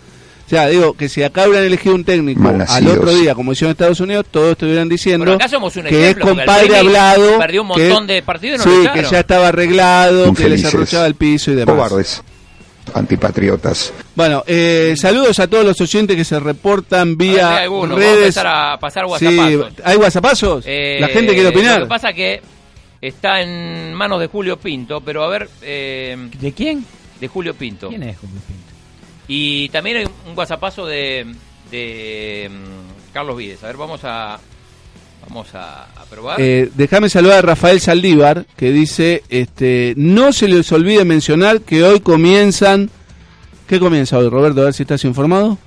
O sea, digo que si acá hubieran elegido un técnico al otro día, como hicieron en Estados Unidos, todos estuvieran diciendo acá somos un que es ejemplo, compadre hablado, perdió un que- montón de partidos y no sí, que ya estaba arreglado, que les arrochaba el piso y demás. Cobardes, antipatriotas. Bueno, eh, saludos a todos los oyentes que se reportan A ver, vía hay algunos. Vamos a redes. empezar a pasar Sí. ¿Hay WhatsAppazos? Eh, La gente quiere opinar. Lo que pasa que está en manos de Julio Pinto, pero a ver... eh, ¿De quién? De Julio Pinto. ¿Quién es Julio Pinto? Y también hay un WhatsAppazo de, de mm, Carlos Vides. A ver, vamos a vamos a, a probar. Eh, déjame saludar a Rafael Saldívar, que dice, este, no se les olvide mencionar que hoy comienzan, ¿qué comienza hoy, Roberto? A ver si estás informado.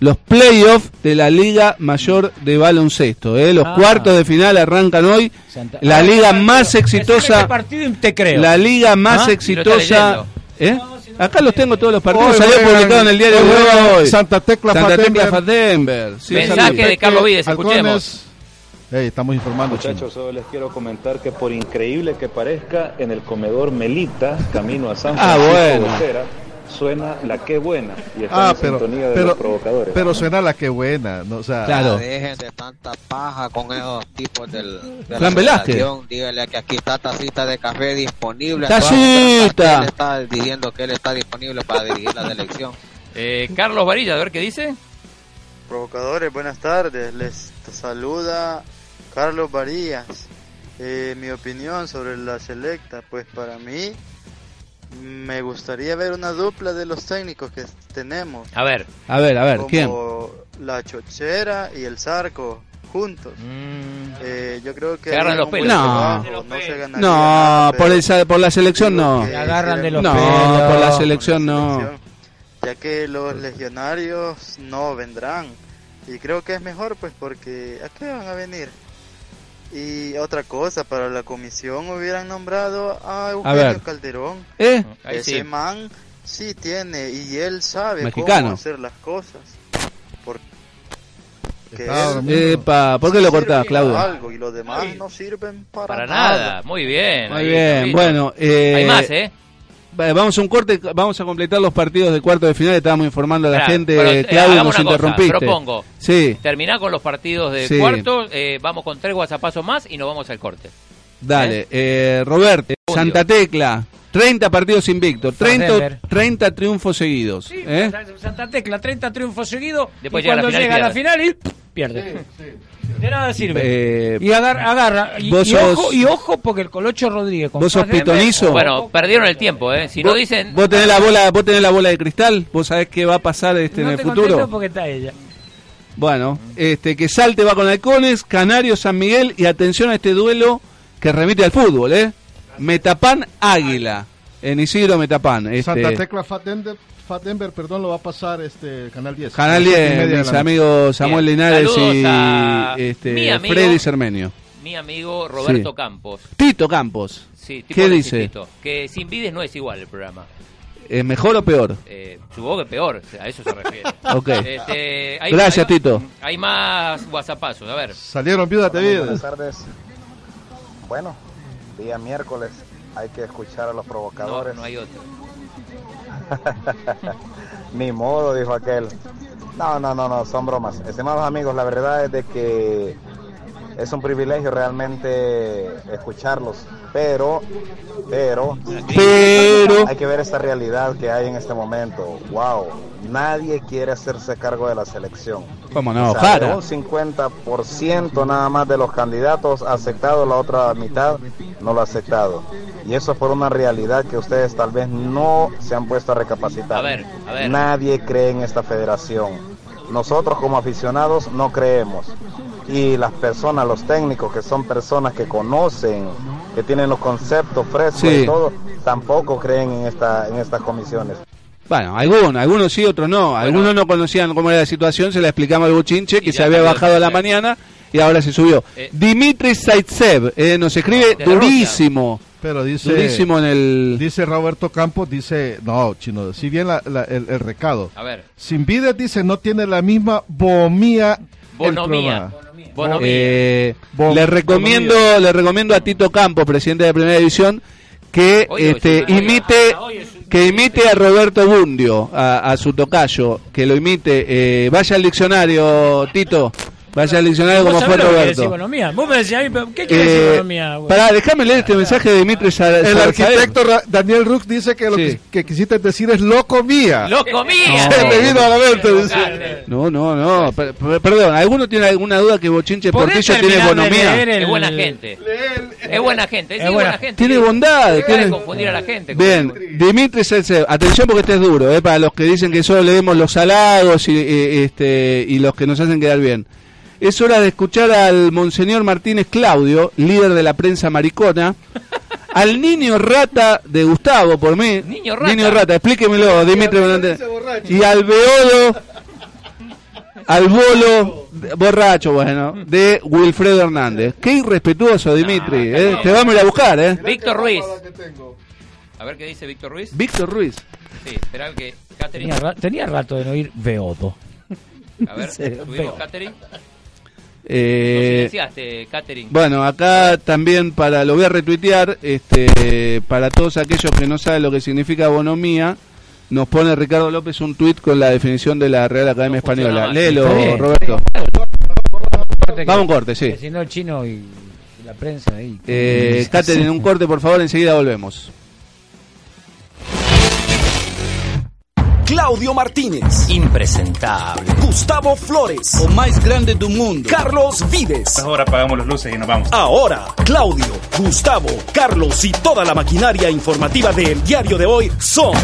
Los playoffs de la Liga Mayor de Baloncesto. ¿eh? Los Ah. cuartos de final arrancan hoy. Santa- La Ah, liga más exitosa. este partido te creo. La liga más ¿Ah? exitosa. ¿Eh? Acá los tengo todos los partidos. Hoy Salió publicado en el diario hoy de hoy. Santa Tecla Santa Fatember. Tecla Fatember. Sí, Mensaje de Carlos Vides, escuchemos. Estamos informando, chino. Muchachos, solo les quiero comentar que por increíble que parezca, en el comedor Melita, camino a San Ah, Francisco bueno. de Gotera, suena la que buena y está Ah, en pero, sintonía de pero, los provocadores. pero suena la que buena, ¿no? O sea, Claro. Dejen de tanta paja con esos tipos del, de Velázquez. federación. Dígale que aquí está tacita de café disponible. Tacita. Él está diciendo que él está disponible para dirigir la selección. [laughs] Eh, Carlos Varilla, a ver qué dice. Provocadores, buenas tardes. Les saluda Carlos Varillas. Eh, mi opinión sobre la selecta, pues para mí me gustaría ver una dupla de los técnicos que tenemos. A ver. A ver, a ver, como ¿quién? la chochera y el zarco juntos. Eh, yo creo que Se agarran los pelos. trabajo, no se ganaría No, nada, por, el, por la selección no. agarran de los no, pelos. por la selección no. ya que los legionarios no vendrán. Y creo que es mejor, pues, porque ¿a qué van a venir? Y otra cosa, para la comisión hubieran nombrado a Eugenio ver. Calderón. ¿Eh? Ahí Ese sí. man sí tiene y él sabe Mexicano. cómo hacer las cosas. Porque él. Epa, ¿por qué lo cortás, Claudio? algo y los demás no sirven para, Para nada. Muy bien. Muy bien, bueno. Eh, Hay más, ¿eh? Va- Vamos a un corte, vamos a completar los partidos de cuarto de final. Estábamos informando a la gente. bueno, eh, Claudio, hagamos nos una cosa, interrumpiste. propongo. Sí, Terminá con los partidos de Sí. cuartos, eh, vamos con tres WhatsAppazos más y nos vamos al corte. dale. Eh, Roberto, Santa Tecla, 30 partidos invictos, 30, Fatember. 30 triunfos seguidos. Sí, ¿eh? Santa Tecla, 30 triunfos seguidos. Después y llega cuando llega a la final y pierde. De nada sirve. Eh, y agarra, agarra. Y, vos y sos- ojo, y ojo, porque el Colocho Rodríguez. con ¿Vos sos pitonizo? Bueno, perdieron el tiempo, ¿eh? Si no ¿Vos- dicen... ¿Vos tenés la bola, vos tenés la bola de cristal? ¿Vos sabés qué va a pasar este no en el te futuro? porque está ella. Bueno, este que Salte va con Halcones, Canario, San Miguel y atención a este duelo que remite al fútbol, ¿eh? Metapan Águila. En Isidro Metapan. Este, Santa Tecla Fatember, Fatember, perdón, lo va a pasar este Canal 10. Canal A las siete y 10, media de mis amigos Samuel Bien, Linares saludos y este, mi amigo. Freddy Cermenio. Mi amigo Roberto Sí. Campos. Tito Campos. Sí, tipo ¿Qué dice? Que sin vides no es igual el programa. ¿Es mejor o peor? Eh, supongo que peor, a eso se refiere. [laughs] Ok. Este, hay- Gracias, hay- Tito. Hay más WhatsAppazos, a ver. Salieron viuda te Buenas tardes. Bueno, día miércoles hay que escuchar a los No, provocadores. no hay otro. [laughs] Ni modo, dijo aquel. No, no, no, no, son bromas. Estimados amigos, la verdad es de que es un privilegio realmente escucharlos, pero, pero, Pero- hay que ver esta realidad que hay en este momento. Wow, nadie quiere hacerse cargo de la selección. ¿Cómo no? O sea, un 50% nada más de los candidatos ha aceptado, la otra mitad no lo ha aceptado. Y eso es por una realidad que ustedes tal vez no se han puesto a recapacitar. A ver, a ver. Nadie cree en esta federación. Nosotros como aficionados no creemos. Y las personas, los técnicos, que son personas que conocen, que tienen los conceptos frescos Sí. y todo, tampoco creen en, esta, en estas comisiones. Bueno, algunos, algunos sí, otros no. Algunos no conocían cómo era la situación, se la explicamos al Bochinche, que se había bajado a la mañana y ahora se subió. Eh. Dimitri Zaitsev eh, nos escribe durísimo. Pero dice, Durísimo en el... dice Roberto Campos, dice, no, chino, si bien la- la- el, el recado. A ver. Sin vida dice, no tiene la misma bomía. el Bonomía. Bonomía. Eh, Bom- le recomiendo le recomiendo a Tito Campos, presidente de Primera División, que Oye, este imite que imite a Roberto Bundio, a, a su tocayo, que lo imite. Eh, vaya al diccionario, Tito. Vaya al diccionario ¿Vos como fue Roberto. economía? Vos me decís a mí, pero ¿qué quiere decir Eh, economía? güey? pará, déjame leer este mensaje de Dimitri Sa- El arquitecto Ra- Daniel Rux dice que lo que, que quisiste decir es loco mía. ¡Loco mía! [laughs] Se me vino a la mente. dice. No, no, no. per- per- perdón, ¿alguno tiene alguna duda que Bochinche ¿Podés Portillo tiene el- Es buena gente. Es buena gente. Es buena, buena- gente. Tiene bondad, tiene- confundir a la gente. con- Bien, Dimitri Seltsev, atención porque este es duro, eh, para los que dicen que solo leemos los halagos y, eh, este, y los que nos hacen quedar bien. Es hora de escuchar al Monseñor Martínez Claudio, líder de la prensa maricona, [laughs] al niño rata de Gustavo, por mí. Niño rata. rata, explíquemelo, Dimitri. Y al beodo, al bolo, borracho, bueno, de Wilfredo Hernández. Qué irrespetuoso, Dimitri. eh. Te vamos a ir a buscar, ¿eh? Víctor Ruiz. A ver qué dice Víctor Ruiz. Víctor Ruiz. Sí, espera que Catherine. Tenía, ra- tenía rato de no ir Beodo. A ver, [laughs] subimos. Catherine. Eh, Catherine. Bueno, acá también para lo voy a retuitear, este, para todos aquellos que no saben lo que significa bonomía, nos pone Ricardo López un tuit con la definición de la Real Academia Española. Léelo, bien. Roberto. Vamos un corte, sí. que Si no, el chino y, la prensa ahí. Eh, un corte, por favor, enseguida volvemos. Claudio Martínez. Impresentable. Gustavo Flores. O más grande del mundo. Carlos Vives. Ahora apagamos las luces y nos vamos. Ahora, Claudio, Gustavo, Carlos y toda la maquinaria informativa del diario de hoy son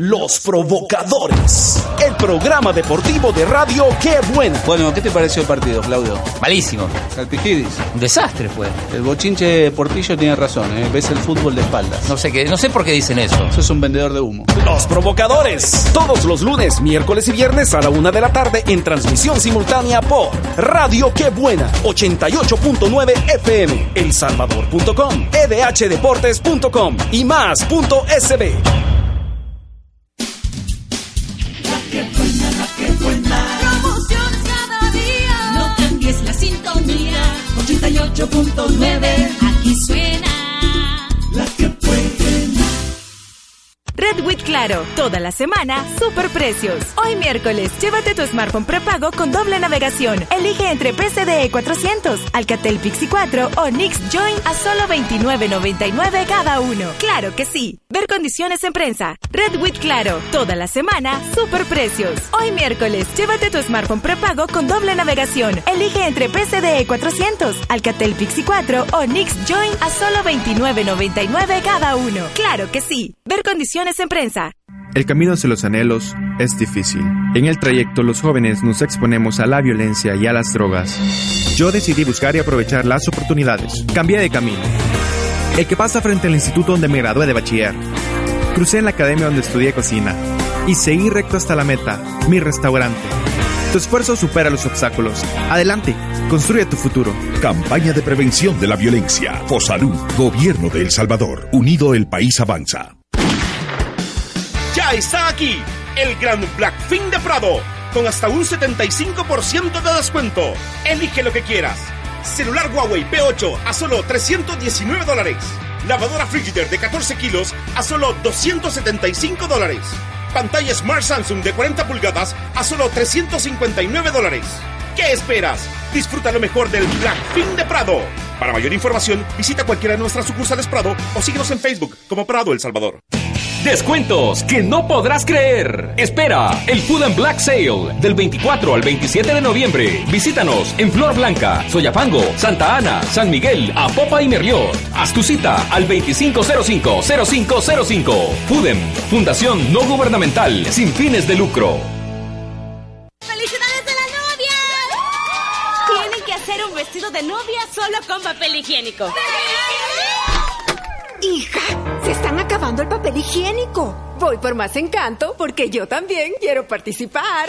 los provocadores. El programa deportivo de radio Qué Buena. Bueno, ¿qué te pareció el partido, Claudio? Malísimo. Calpijidis. Un desastre fue. El bochinche Portillo tiene razón, ¿eh? ves el fútbol de espaldas. No sé qué, no sé por qué dicen eso. Eso es un vendedor de humo. Los provocadores. Todos los lunes, miércoles y viernes a la una de la tarde en transmisión simultánea por Radio Qué Buena 88.9 FM, elsalvador.com, edhdeportes.com y más.sb. Claro, toda la semana, super precios. Hoy miércoles, llévate tu smartphone prepago con doble navegación. Elige entre PCDE 400, Alcatel Pixie 4 o Nix Join a solo 29.99 cada uno. Claro que sí. Ver condiciones en prensa. Red with Claro, toda la semana, super precios. Hoy miércoles, llévate tu smartphone prepago con doble navegación. Elige entre PCDE 400, Alcatel Pixie 4 o Nix Join a solo 29.99 cada uno. Claro que sí. Ver condiciones en prensa. El camino hacia los anhelos es difícil. En el trayecto los jóvenes nos exponemos a la violencia y a las drogas. Yo decidí buscar y aprovechar las oportunidades. Cambié de camino. El que pasa frente al instituto donde me gradué de bachiller. Crucé en la academia donde estudié cocina. Y seguí recto hasta la meta, mi restaurante. Tu esfuerzo supera los obstáculos. Adelante, construye tu futuro. Campaña de prevención de la violencia. Fosalud. Gobierno de El Salvador. Unido el país avanza. Está aquí el gran Black Fin de Prado, con hasta un 75% de descuento. Elige lo que quieras. Celular Huawei P8 a solo 319 dólares. Lavadora Frigider de 14 kilos a solo 275 dólares. Pantalla Smart Samsung de 40 pulgadas a solo 359 dólares. ¿Qué esperas? Disfruta lo mejor del Black Fin de Prado. Para mayor información, visita cualquiera de nuestras sucursales Prado o síguenos en Facebook como Prado El Salvador. Descuentos que no podrás creer. Espera el Food and Black Sale del 24 al 27 de noviembre. Visítanos en Flor Blanca, Soyapango, Santa Ana, San Miguel, Apopa y Merliot. Haz tu cita al 2505-0505. FUDEM, Fundación No Gubernamental sin fines de lucro. ¡Felicidades de la novia! Tienen que hacer un vestido de novia solo con papel higiénico. Hija, se están el papel higiénico. Voy por más encanto porque yo también quiero participar.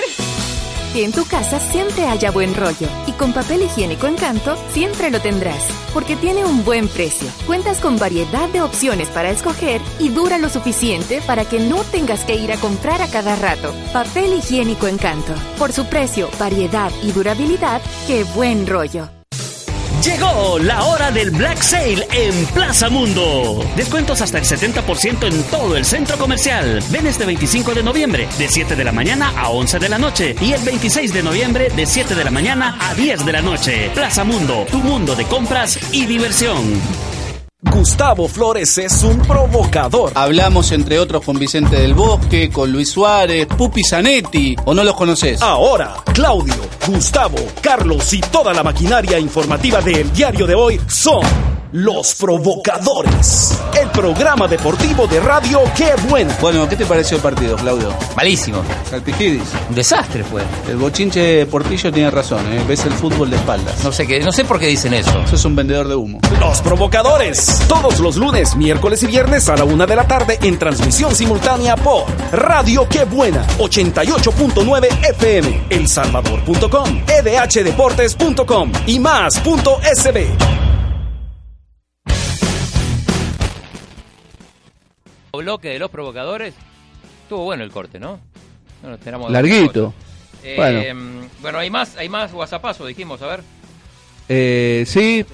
Que en tu casa siempre haya buen rollo. Y con papel higiénico Encanto siempre lo tendrás. Porque tiene un buen precio. Cuentas con variedad de opciones para escoger y dura lo suficiente para que no tengas que ir a comprar a cada rato. Papel higiénico Encanto. Por su precio, variedad y durabilidad, qué buen rollo. Llegó la hora del Black Sale en Plaza Mundo. Descuentos hasta el 70% en todo el centro comercial. Ven este 25 de noviembre de 7 de la mañana a 11 de la noche y el 26 de noviembre de 7 de la mañana a 10 de la noche. Plaza Mundo, tu mundo de compras y diversión. Gustavo Flores es un provocador. Hablamos entre otros con Vicente del Bosque, con Luis Suárez, Pupi Zanetti, ¿o no los conoces? Ahora, Claudio, Gustavo, Carlos y toda la maquinaria informativa del diario de hoy son los provocadores. El programa deportivo de radio Qué Buena. Bueno, ¿qué te pareció el partido, Claudio? Malísimo. Salpijidis. Un desastre fue. El bochinche Portillo tiene razón, ¿eh? ves el fútbol de espaldas. No sé qué, no sé por qué dicen eso. Eso es un vendedor de humo. Los provocadores. Todos los lunes, miércoles y viernes a la una de la tarde en transmisión simultánea por Radio Qué Buena 88.9 FM, elsalvador.com, edhdeportes.com y más.sb. bloque de los provocadores. Estuvo bueno el corte, ¿no? No nos tenemos de Larguito. Eh, Bueno. bueno, hay más, hay más WhatsAppazo, dijimos, a ver. Eh, sí,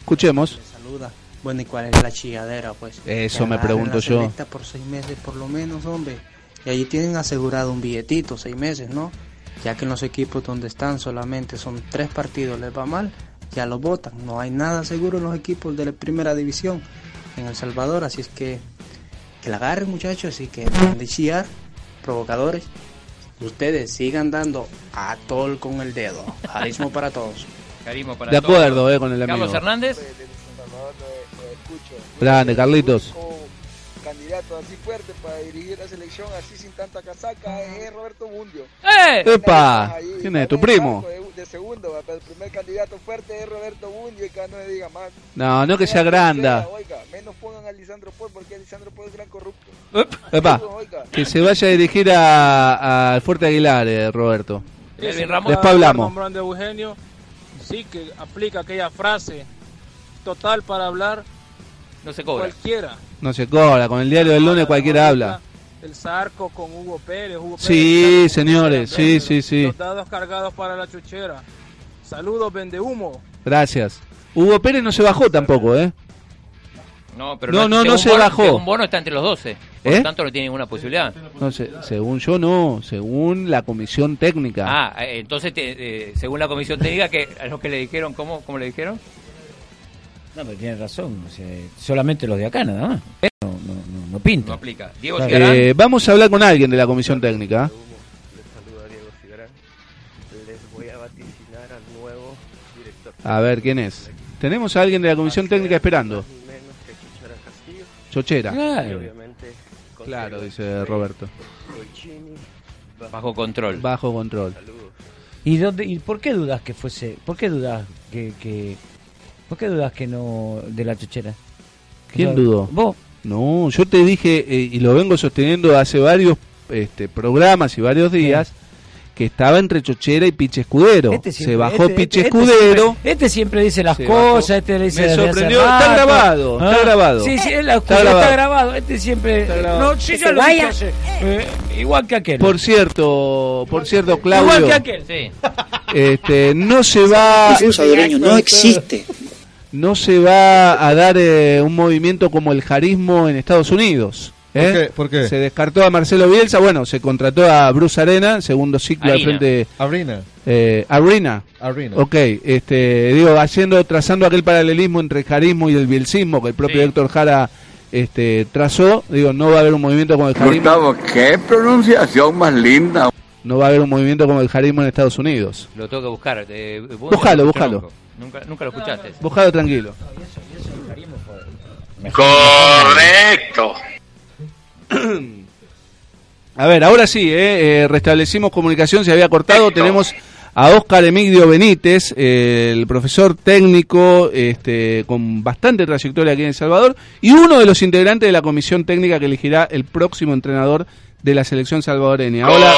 escuchemos. Saluda. Bueno, ¿y cuál es la chilladera, pues? Eso me pregunto yo. por seis meses, por lo menos, hombre. Y allí tienen asegurado un billetito, seis meses, ¿no? Ya que en los equipos donde están solamente son tres partidos, les va mal, ya los votan. No hay nada seguro en los equipos de la primera división en El Salvador, así es que que la agarren, muchachos, y que de chillar, provocadores. Ustedes sigan dando a tol con el dedo. Carismo [laughs] para todos. Carismo para De todos. acuerdo, eh, con el amigo. Carlos Hernández. Grande, Carlitos. candidato así fuerte para dirigir la selección así sin tanta casaca es Roberto Bundio. ¡Eh! ¡Epa! ¿Quién es? ¿Tu el primo? De, segundo, pero el primer candidato fuerte es Roberto Bundio y que no le diga más. No, no que sea granda. Oiga, menos a Lisandro Paul porque Lisandro Paul es gran corrupto. Epa, que se vaya a dirigir a- al Fuerte Aguilar, eh, Roberto. Después hablamos. Nombrando a Eugenio, sí que aplica aquella frase total para hablar No se cobra. cualquiera. No se cobra, con el diario del lunes cualquiera habla. El Zarco con Hugo Pérez. Hugo Pérez Sí, Zarco, señores, sí, sí, sí. Los dados cargados para la chuchera. Saludos, vende humo. Gracias. Hugo Pérez no se bajó tampoco, ¿eh? No, pero No, no, no se Bono- bajó. según Bono está entre los 12. Por ¿Eh? lo tanto, no tiene ninguna posibilidad. No sé, según yo no, según la comisión técnica. Ah, eh, entonces, te- eh, según la comisión técnica, que a los que le dijeron, ¿cómo, cómo le dijeron? No, pero tiene razón. o sea, solamente los de acá nada más. No, no, no, no pinta. No aplica. Diego Claro. Eh, vamos a hablar con alguien de la comisión técnica. saluda Diego Cigarán. Les voy a vaticinar al nuevo director. A ver quién es. Tenemos a alguien de la comisión técnica esperando. Chochera. Claro, Silva dice Roberto. Bajo control. Bajo control. ¿Y dónde y por qué dudas que fuese? ¿Por qué dudas que, que por qué dudas que no de la chuchera? ¿Quién dudó? Vos. No, yo te dije, eh, y lo vengo sosteniendo hace varios este, programas y varios días, que estaba entre Chochera y Piche Escudero. Este Se siempre- bajó este- Piche este- este Escudero. siempre- Este siempre dice las Se cosas, bajó. este le dice Me sorprendió, está grabado, está Ah, grabado. Sí, sí, es la Está está, grabado. está grabado. Este siempre. grabado. No, sí, Que ya se lo dije vaya. eh, igual que aquel. Por cierto, por cierto, Claudio. Igual que aquel. Sí. Este, no se va. No existe. No se va a dar eh, un movimiento como el jarismo en Estados Unidos. ¿Por ¿eh? qué? ¿Por qué? Se descartó a Marcelo Bielsa. Bueno, se contrató a Bruce Arena, segundo ciclo al Arena. frente. Arena. Eh, Arena. Arena. Ok, este, digo, haciendo, trazando aquel paralelismo entre el jarismo y el bielsismo que el propio Héctor Jara este, trazó. Digo, no va a haber un movimiento como el jarismo. Gustavo, qué pronunciación más linda. No va a haber un movimiento como el jarismo en Estados Unidos. Lo tengo que buscar. eh, Búscalo, no- búscalo. Nunca, nunca lo escuchaste. Bujado tranquilo. Correcto. A ver, ahora sí, eh, eh, restablecimos comunicación, se había cortado, tenemos a Óscar Emigdio Benítez, eh, el profesor técnico este, con bastante trayectoria aquí en El Salvador y uno de los integrantes de la comisión técnica que elegirá el próximo entrenador de la selección salvadoreña. Hola.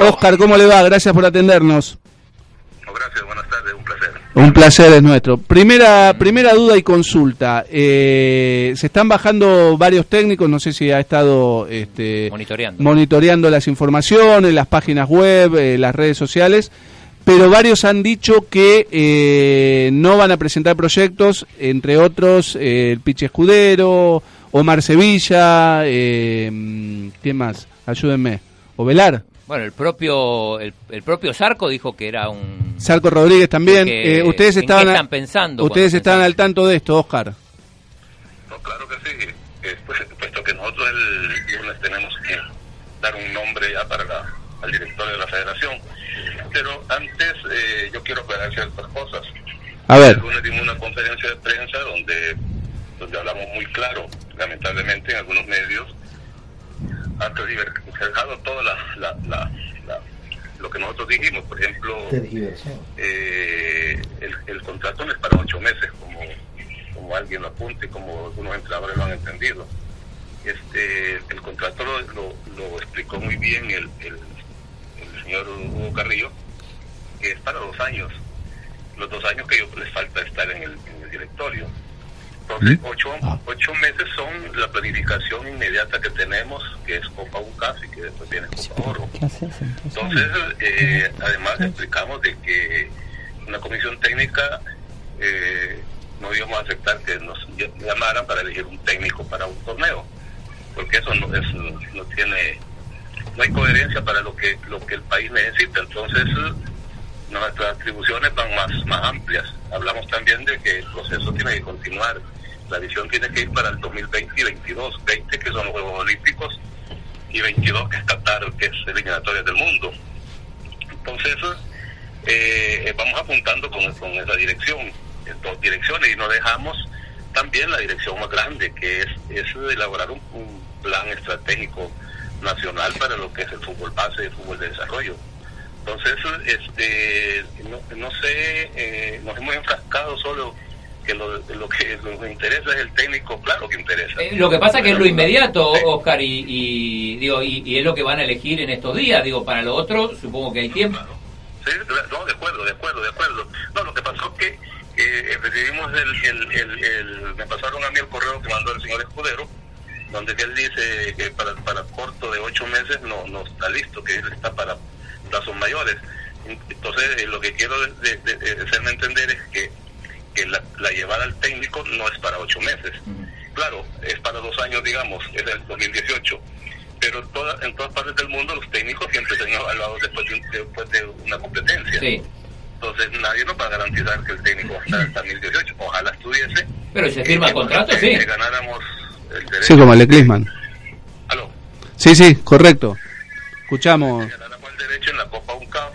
Oscar, ¿cómo le va? Gracias por atendernos. Un placer es nuestro. Primera, primera duda y consulta. Eh, se están bajando varios técnicos, no sé si ha estado este, Monitoreando. monitoreando las informaciones, las páginas web, eh, las redes sociales, pero varios han dicho que eh, no van a presentar proyectos, entre otros eh, el Piche Escudero, Omar Sevilla, eh, ¿quién más? Ayúdenme. ¿Ovelar? Bueno, el propio el, el propio Zarco dijo que era un... Sarco Rodríguez también. Que- Eh, ustedes ¿en estaban, qué están pensando Ustedes estaban al tanto de esto, Oscar. Eh, pues, puesto que nosotros el lunes tenemos que dar un nombre ya para la- al director de la federación. Pero antes eh, yo quiero aclarar ciertas cosas. A ver. El lunes dimos una conferencia de prensa donde, donde hablamos muy claro, lamentablemente en algunos medios, tergiversado toda la, la, la- la- lo que nosotros dijimos. Por ejemplo, eh, el, el contrato no es para ocho meses, como, como alguien lo apunte, como algunos entrenadores lo han entendido. Este, el contrato lo, lo, lo explicó muy bien el, el, el señor Hugo Carrillo, que es para dos años, los dos años que les falta estar en el, en el directorio. Entonces, ocho, ocho meses son la planificación inmediata que tenemos, que es Copa UNCAS y que después viene Copa Oro. Entonces, eh, además explicamos de que una comisión técnica eh, no íbamos a aceptar que nos ll- llamaran para elegir un técnico para un torneo, porque eso no, es, no tiene, no hay coherencia para lo que lo que el país necesita. Entonces, nuestras atribuciones van más, más amplias. Hablamos también de que el proceso tiene que continuar. La visión tiene que ir para el 2020 y 22. 20 que son los Juegos Olímpicos y 22 que es Qatar, que es eliminatoria del mundo. Entonces, eh, vamos apuntando con, con esa dirección, en dos direcciones, y no dejamos también la dirección más grande, que es, es elaborar un, un plan estratégico nacional para lo que es el fútbol base y el fútbol de desarrollo. Entonces, este, no, no sé, eh, nos hemos enfrascado solo que lo, lo que nos interesa es el técnico, claro que interesa. Eh, Lo que pasa que es lo inmediato, Oscar, y, y, digo y, y es lo que van a elegir en estos días. Digo, para lo otro, supongo que hay tiempo. Sí, no, de acuerdo, de acuerdo, de acuerdo. No, lo que pasó es que eh, recibimos el, el, el, el- me pasaron a mí el correo que mandó el señor Escudero, donde él dice que para, para corto de ocho meses no, no está listo, que él está para plazos mayores. Entonces, eh, lo que quiero de, de- de hacerme entender es que, que la, la llevada al técnico no es para ocho meses. Claro, es para dos años, digamos, es el 2018 pero toda, en todas partes del mundo los técnicos siempre se han evaluado después de, un- después de una competencia. Sí. Entonces nadie nos va a garantizar que el técnico va a estar hasta 2018. Ojalá estuviese. Pero si se firma el contrato, que, sí. que ganáramos el derecho. Sí, como el de Klinsmann. Aló. Sí, sí, correcto. Escuchamos. el derecho en la Copa UNCAF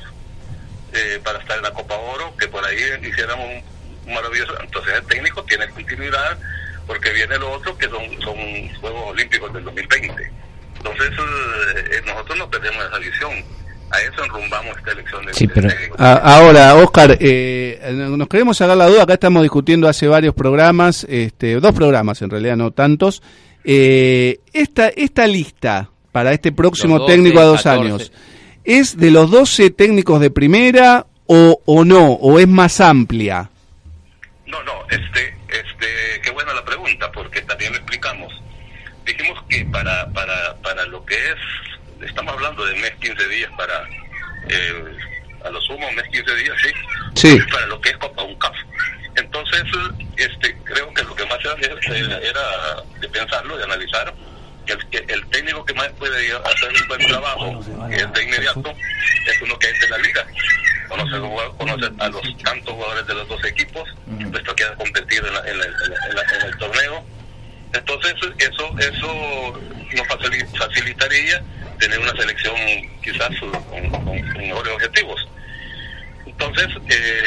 eh, para estar en la Copa Oro, que por ahí hiciéramos un maravilloso. Entonces el técnico tiene continuidad porque viene lo otro que son, son Juegos Olímpicos del 2020. Entonces eh, nosotros no perdemos esa visión. A eso enrumbamos esta elección de, Sí, pero-. A- ahora, Oscar, eh, nos queremos sacar la duda. Acá estamos discutiendo hace varios programas, este, dos programas en realidad, no tantos. Eh, esta, esta lista para este próximo Los 12, técnico a dos 14. años, ¿es de los 12 técnicos de primera o, o no? ¿O es más amplia? No, no, este, este, qué buena la pregunta, porque también lo explicamos. Dijimos que para, para, para lo que es, estamos hablando de mes 15 días para, eh, a lo sumo mes 15 días, sí, Sí. para lo que es Copa UNCAF. Entonces, este, creo que lo que más era, era- era de pensarlo, de analizar, el, que el técnico que más puede hacer un buen trabajo, es de inmediato, es uno que es de la liga. Conoce, conoce a los tantos jugadores de los dos equipos, puesto que han competido en, la- en la- en la- en la- en el torneo. Entonces, eso eso nos facili- facilitaría tener una selección quizás con, con- con mejores objetivos. Entonces, eh,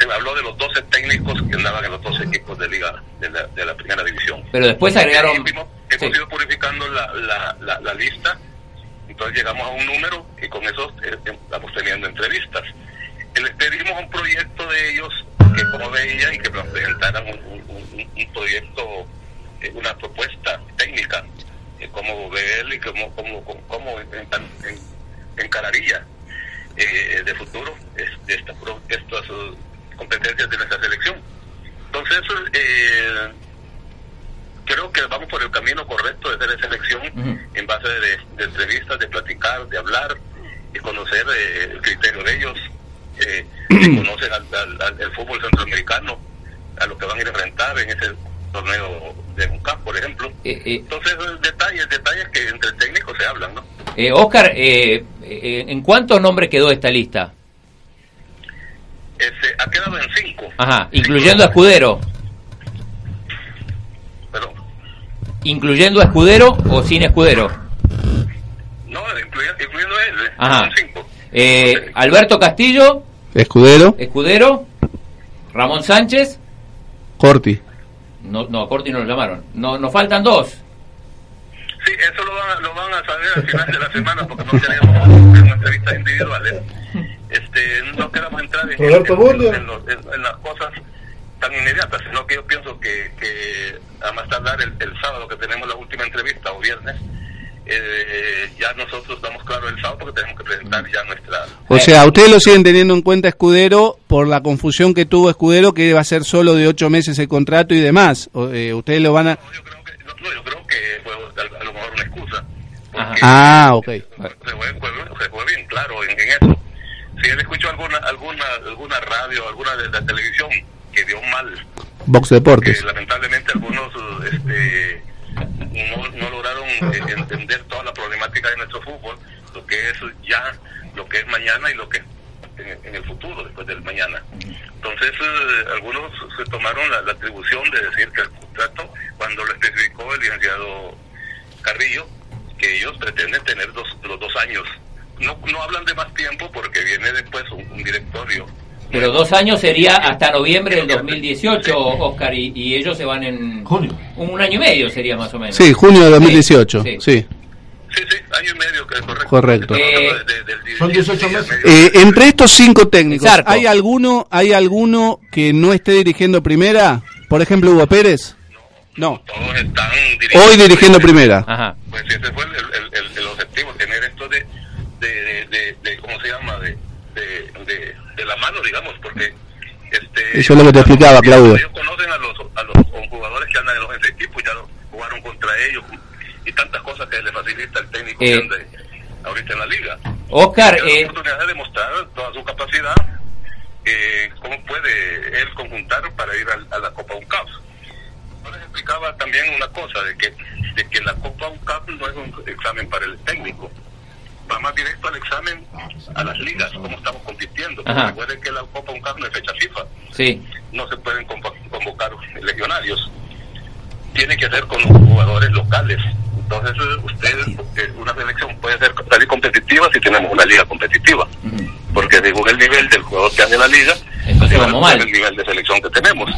se habló de los 12 técnicos que andaban en los 12 equipos de liga de la, de la primera división. Pero después agregaron- hemos, hemos ido purificando la, la, la, la lista, entonces llegamos a un número y con eso eh, estamos teniendo entrevistas. Y les pedimos un proyecto de ellos que como veía y que nos presentaran un, un- proyecto, eh, una propuesta técnica eh, cómo ve él y cómo, cómo, cómo, cómo en- en- encararía eh, de futuro es- esta pro- estas eh, competencias de nuestra selección. Entonces, eh, creo que vamos por el camino correcto de hacer selección en base de, de entrevistas, de platicar, de hablar, de conocer eh, el criterio de ellos, eh, que [clears throat] conocen al, al- al- el fútbol centroamericano, a lo que van a ir a enfrentar en ese torneo de por ejemplo. Eh, eh, Entonces, detalles, detalles que entre técnicos se hablan, ¿no? eh, Oscar, eh, eh, ¿en cuántos nombres quedó esta lista? Este, ha quedado en cinco. Ajá, incluyendo a Escudero. ¿Incluyendo a Escudero o sin Escudero? No, incluye- incluyendo a él. Ajá. Cinco. Eh, Alberto Castillo, Escudero, Escudero, Ramón Sánchez, Corti. No, no, a Corti no lo llamaron. No, nos faltan dos. Sí, eso lo van, a- lo van a saber al final de la semana porque no tenemos una entrevistas individuales. Este, no queremos entrar en, Roberto en- en en- en las cosas tan inmediatas, sino que yo pienso que, que a más tardar el, el sábado que tenemos la última entrevista o viernes, eh, ya nosotros damos claro el sábado porque tenemos que presentar ya nuestra... O sea, ustedes lo siguen teniendo en cuenta Escudero por la confusión que tuvo Escudero, que va a ser solo de ocho meses el contrato y demás. O, eh, ustedes lo van a... a, a lo mejor una excusa. Ah, ok. se fue, fue- se fue bien claro en, en eso. Si él escuchó alguna alguna alguna radio, alguna de la televisión que dio mal, Vox Deportes. que lamentablemente algunos este, no, no lograron eh, [laughs] entender toda la problemática de nuestro fútbol, lo que es ya, lo que es mañana y lo que es en, en el futuro, después del mañana. Entonces, eh, algunos se tomaron la, la atribución de decir que el contrato, cuando lo especificó el licenciado Carrillo, que ellos pretenden tener dos, los dos años. No, no hablan de más tiempo porque viene después un, un directorio. Pero dos años sería hasta noviembre del 2018, Oscar, y, y ellos se van en... Junio. Un año y medio sería más o menos. Sí, junio de 2018. Sí, Sí, Año y medio, que es correcto. correcto. Son 18 meses. Eh, entre estos cinco técnicos, Zarco. ¿hay alguno, ¿hay alguno que no esté dirigiendo primera? Por ejemplo, Hugo Pérez. No. Hoy dirigiendo primera. Ajá. Pues ese fue el, el, el- el objetivo, tener esto de, de, de, de- de- ¿cómo se llama? De, de, de, de la mano, digamos, porque este, Eso es lo que te explicaba, Claudio. ellos conocen a los, a los jugadores que andan en los equipos, ya jugaron contra ellos y tantas cosas que le facilita el técnico Eh. que ahorita en la liga. Oscar, eh, la oportunidad de demostrar toda su capacidad, eh, cómo puede él conjuntar para ir al- a, la Copa UNCAP. Yo les explicaba también una cosa, de que, de que la Copa UNCAP no es un examen para el técnico, va más directo al examen a las ligas, cómo estamos compitiendo. Porque recuerden que la Copa UNCAP no es fecha FIFA, sí. no se pueden convo- convocar legionarios, tiene que ser con los jugadores locales. Entonces, usted, una selección puede ser salir competitiva si tenemos una liga competitiva, porque según el nivel del jugador que anda en la liga, Entonces vamos mal. el nivel de selección que tenemos.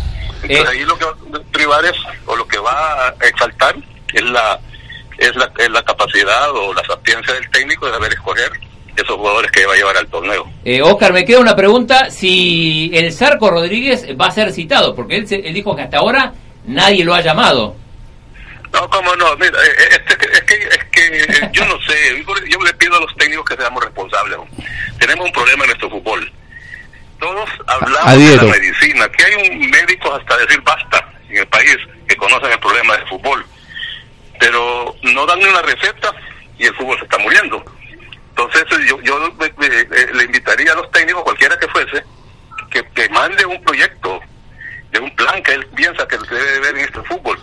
Entonces, Eh. ahí lo que va a privar es, o lo que va a exaltar, es la, es la, es la capacidad o la sapiencia del técnico de saber escoger esos jugadores que va a llevar al torneo. Eh, Oscar, me queda una pregunta. Si el Zarco Rodríguez va a ser citado, porque él, él dijo que hasta ahora nadie lo ha llamado. No, cómo no, mira, eh, este, es que, es que eh, yo no sé, yo le pido a los técnicos que seamos responsables. Tenemos un problema en nuestro fútbol. Todos hablamos de la medicina, que hay un médico hasta decir basta en el país que conocen el problema del fútbol, pero no dan ni una receta y el fútbol se está muriendo. Entonces yo, yo eh, eh, le invitaría a los técnicos, cualquiera que fuese, que, que mande un proyecto de un plan que él piensa que debe ver en este fútbol.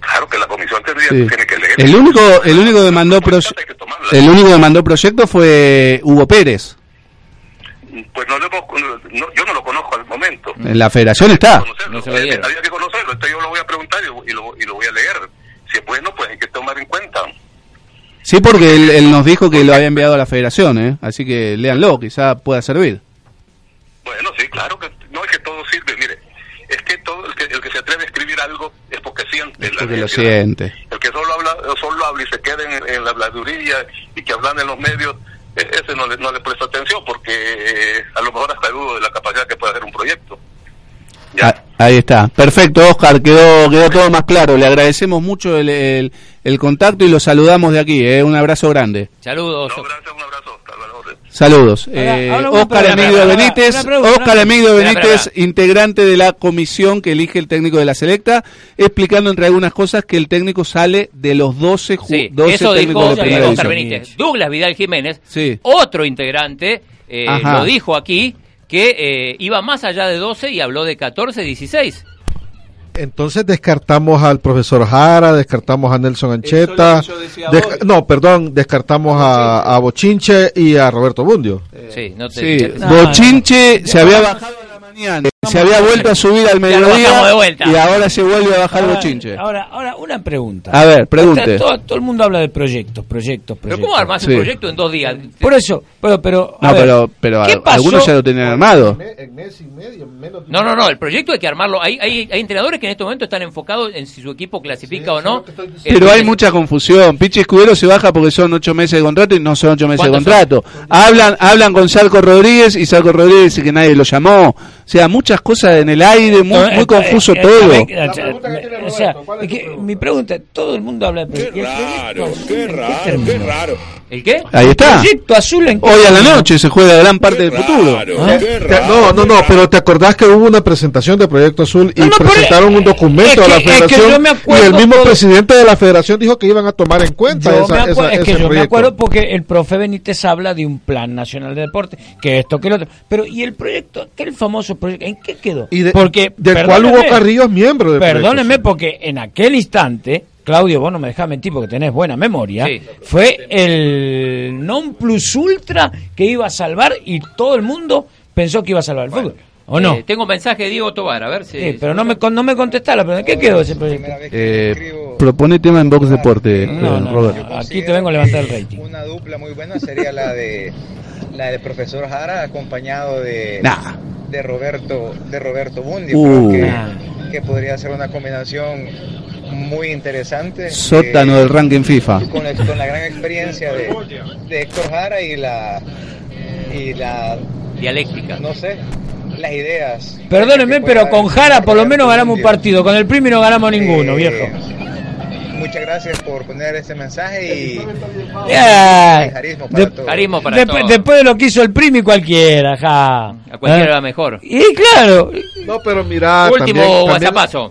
Claro que la comisión tendría, Sí. tiene que leer. El único, el único que mandó proye- el único que mandó proyecto fue Hugo Pérez. Pues no, lo no- yo no lo conozco al momento. En la federación está. No se Eh. Había que conocerlo, entonces yo lo voy a preguntar y, lo- y lo, y lo voy a leer. Si es bueno, pues hay que tomar en cuenta. Sí, porque él, él nos dijo que lo había enviado a la federación, ¿eh? Así que léanlo, quizá pueda servir. Bueno, sí, claro que no es que todo sirve. Mire, es que todo el que, el que se atreve a escribir algo es porque Porque lo siente. El que solo habla, solo habla y se queda en, en la habladuría y que hablan en los medios, e- ese no le, no le presta atención porque eh, a lo mejor hasta dudo de la capacidad que puede hacer un proyecto. A- Ahí está. Perfecto, Oscar. Quedó, quedó todo más claro. Le agradecemos mucho el, el, el contacto y lo saludamos de aquí. ¿eh? Un abrazo grande. Saludos. Saludos. Eh, ahora Oscar Emilio Benítez, pregunta, Oscar Emilio Benítez, integrante de la comisión que elige el técnico de la selecta, explicando entre algunas cosas que el técnico sale de los 12, ju- Sí, 12 eso técnicos dijo de primera Oscar división. Benítez. Douglas Vidal Jiménez, Sí. otro integrante, eh, lo dijo aquí, que eh, iba más allá de 12 y habló de 14, 16. Entonces descartamos al profesor Jara, descartamos a Nelson Ancheta, yo decía desca- hoy. no, perdón, descartamos a, a Bochinche y a Roberto Bundio. Sí, no te- Sí, No, Bochinche se había bajado a la mañana, se había vuelto a subir al bajamos de mediodía vuelta. y ahora se vuelve a bajar Ahora, Bochinche. Ahora, ahora una pregunta. A ver, pregunte. Todo, todo el mundo habla de proyectos, proyectos, Pero proyectos. ¿cómo armás Sí. un proyecto en dos días? Por eso, pero, pero, No, ver, pero, pero ¿qué a- pasó? algunos ya lo tenían armado. No, no, no, el proyecto hay que armarlo. Hay, hay, hay entrenadores que en este momento están enfocados en si su equipo clasifica o no. Pero hay mucha confusión. Pichi Escudero se baja porque son ocho meses de contrato y no son ocho meses de ¿Cuántos contrato. Hablan, hablan con Salco Rodríguez y Salco Rodríguez dice que nadie lo llamó. O sea, muchas cosas en el aire, muy, Eh, muy eh, confuso eh, todo. eh, eh, O sea, es que mi pregunta, todo el mundo habla de proyectos. Raro, qué raro, qué raro. ¿El qué? Ahí está. Proyecto azul en Hoy a la noche se juega gran parte del futuro. ¿Ah? No, no, no, pero te acordás que hubo una presentación de Proyecto Azul y presentaron un documento es a la que- es que federación yo me y el mismo todo- presidente de la federación dijo que iban a tomar en cuenta Yo esa, me acuerdo- esa- es que ese yo me acuerdo porque el profe Benítez habla de un plan nacional de deporte, que esto, que lo otro. Pero, ¿y el proyecto? ¿Qué el famoso proyecto? ¿En qué quedó? Y de- porque, del cual Hugo Carrillo es miembro del Proyecto Perdóneme, porque en aquel instante, Claudio, vos no me dejás mentir porque tenés buena memoria, Sí. fue el non plus ultra que iba a salvar y todo el mundo pensó que iba a salvar el fútbol. ¿O no? Eh, tengo un mensaje de Diego Tobar, a ver si. Sí, pero no me, con- no me contestás la pregunta. ¿Qué quedó ese proyecto? Eh, propone tema en Box Deporte, No, eh, no, Robert. no, aquí te vengo a levantar el rating. Una dupla muy buena sería la de la del profesor Jara acompañado de Nah. de Roberto de Roberto Bundio Uh. creo que, Nah. que podría ser una combinación muy interesante Sótano eh, del ranking FIFA. con, la- con la gran experiencia de, de Héctor Jara y la y la Dialéctica no sé las ideas Perdónenme, pero con Jara por lo menos ganamos un partido. Con el Primi no ganamos ninguno, Eh, viejo. Muchas gracias por poner este mensaje y, Ya. y carisma para De- todos. Carismo para Después, todos. después de lo que hizo el Primi, cualquiera, ja. A cualquiera ¿Eh? va mejor. Y claro, No, pero mira, Último.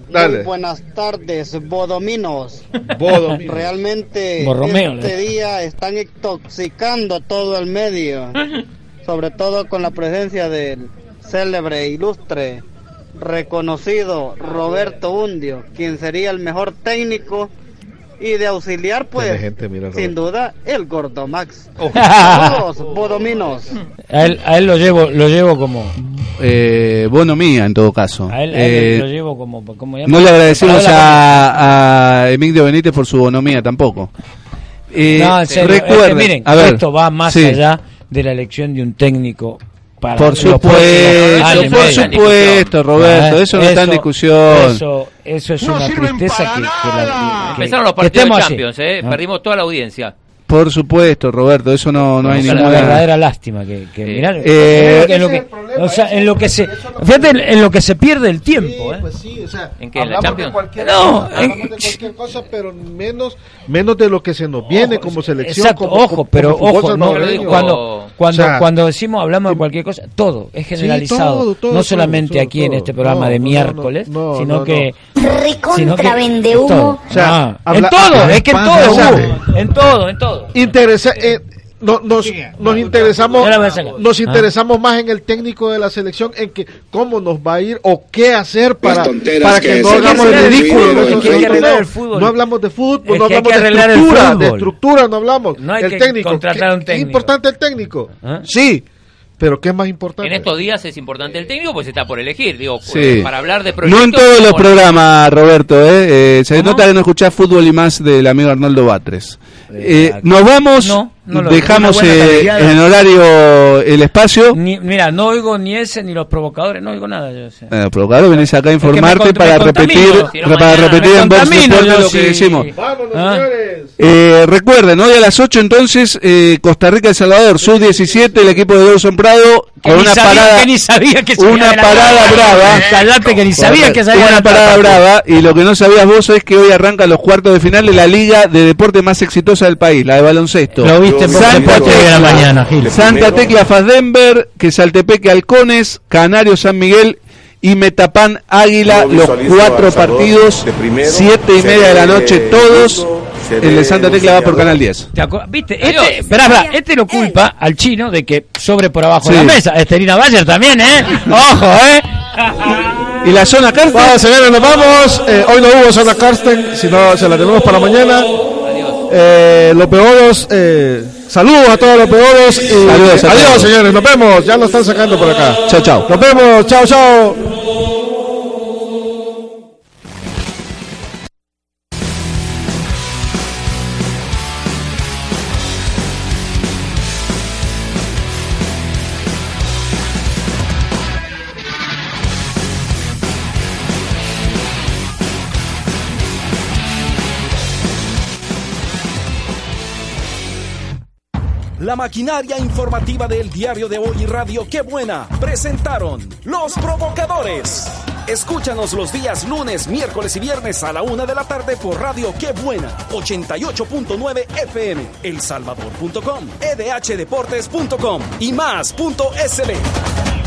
Dale. Buenas tardes, bodominos. Bodominos. Realmente Borromeo, este día están intoxicando todo el medio, [laughs] sobre todo con la presencia del célebre, ilustre, reconocido Roberto Undio, quien sería el mejor técnico y de auxiliar, pues, Tiene gente, mira, sin duda, el Gordo Max. Oh. Saludos, bodominos. a él, a él lo llevo, lo llevo como, Eh, bono mía, en todo caso. a él, a Eh, lo llevo como, como no le agradecemos a, a Emilio Benítez por su bonomía tampoco. Eh, No, en serio, es que recuerden, miren, a ver, esto va más sí. allá de la elección de un técnico para Por supuesto, por supuesto, Roberto, eso no está en discusión. Eso, eso es una tristeza que, que la- que- Empezaron los partidos de. Champions, eh. Ah. Perdimos toda la audiencia. Por supuesto, Roberto, eso no, no hay es una ninguna... verdadera lástima que, que mirá, Eh, en lo que, o sea, en lo que se fíjate en, en lo que se pierde el tiempo ¿eh? Pues sí, o sea, ¿En qué? ¿En la hablamos de cualquier No, cosa, hablamos en- de cualquier [laughs] cosa, pero menos menos de lo que se nos viene como selección. Exacto, como- ojo, como- pero como ojo, no, cuando cuando O sea, cuando decimos hablamos de cualquier cosa, todo es generalizado, todo, todo, no solamente todo, aquí todo. en este programa No, de miércoles, no, sino no, que Recontra sino que- vende humo. O sea, Ah, habla- en todo, es que en todo, en todo, en todo. interesa, eh, no, nos, nos interesamos nos Ah. interesamos más en el técnico de la selección en que cómo nos va a ir o qué hacer para, tonteras para que que no hagamos el ridículo no. hablamos de fútbol Es no hablamos que de estructura de fútbol. estructura no hablamos No hay el que técnico contratar un ¿qué- técnico. ¿es importante el técnico? ¿Ah? sí pero ¿qué es más importante? En estos días es importante el técnico, pues está por elegir. Digo, Sí. eh, para hablar de proyectos. No en todos los programas, Roberto, ¿eh? Eh, se nota que no escuchás fútbol y más del amigo Arnoldo Batres. Eh, nos vamos, No, no lo- dejamos eh, en horario el espacio. Ni- mira, no oigo ni ese ni los provocadores, no oigo nada yo. sé. Bueno, provocador, venís acá a que informarte para repetir, para repetir en Vox contamino Deporte yo lo que si- decimos. ¿Ah? Eh, recuerden, hoy a las 8 entonces, eh, Costa Rica El Salvador, sub 17, el equipo de Dawson Prado Que con ni una sabía- parada, que ni sabía que se una iba de la parada brava. Callate que ni sabía que Una parada brava y lo que no sabías vos es que hoy arrancan los cuartos de final de la liga de deporte más exitosa del país, la de baloncesto. Lo viste Voz Santa Deporte de la Tecla, mañana, Gil. Santa Tecla Faz Denver, que Saltepeque Halcones, Canario San Miguel y Metapan Águila, los cuatro partidos, de primero, siete y media de la noche, todos. El de Santa Tecla va por. Canal 10. ¿Te acuerdas? ¿Viste? Adiós. Este, esperá, esperá, este lo culpa al chino de que sobre por abajo de la mesa. Estelina Bayer también, ¿eh? Ojo, ¿eh? Y la zona Carsten. Bueno, señores, nos vamos. Eh, hoy no hubo zona Karsten, sino se la tenemos para mañana. Eh, los peoros, eh, saludos a todos los peoros. Y, adiós, todos. señores, nos vemos. Ya lo están sacando por acá. Chao, chao. Nos vemos, chao, chao. Maquinaria informativa del diario de hoy y Radio Qué Buena presentaron Los Provocadores. Escúchanos los días lunes, miércoles y viernes a la una de la tarde por Radio Qué Buena, 88.9 FM, elsalvador.com, edhdeportes.com y más.sb.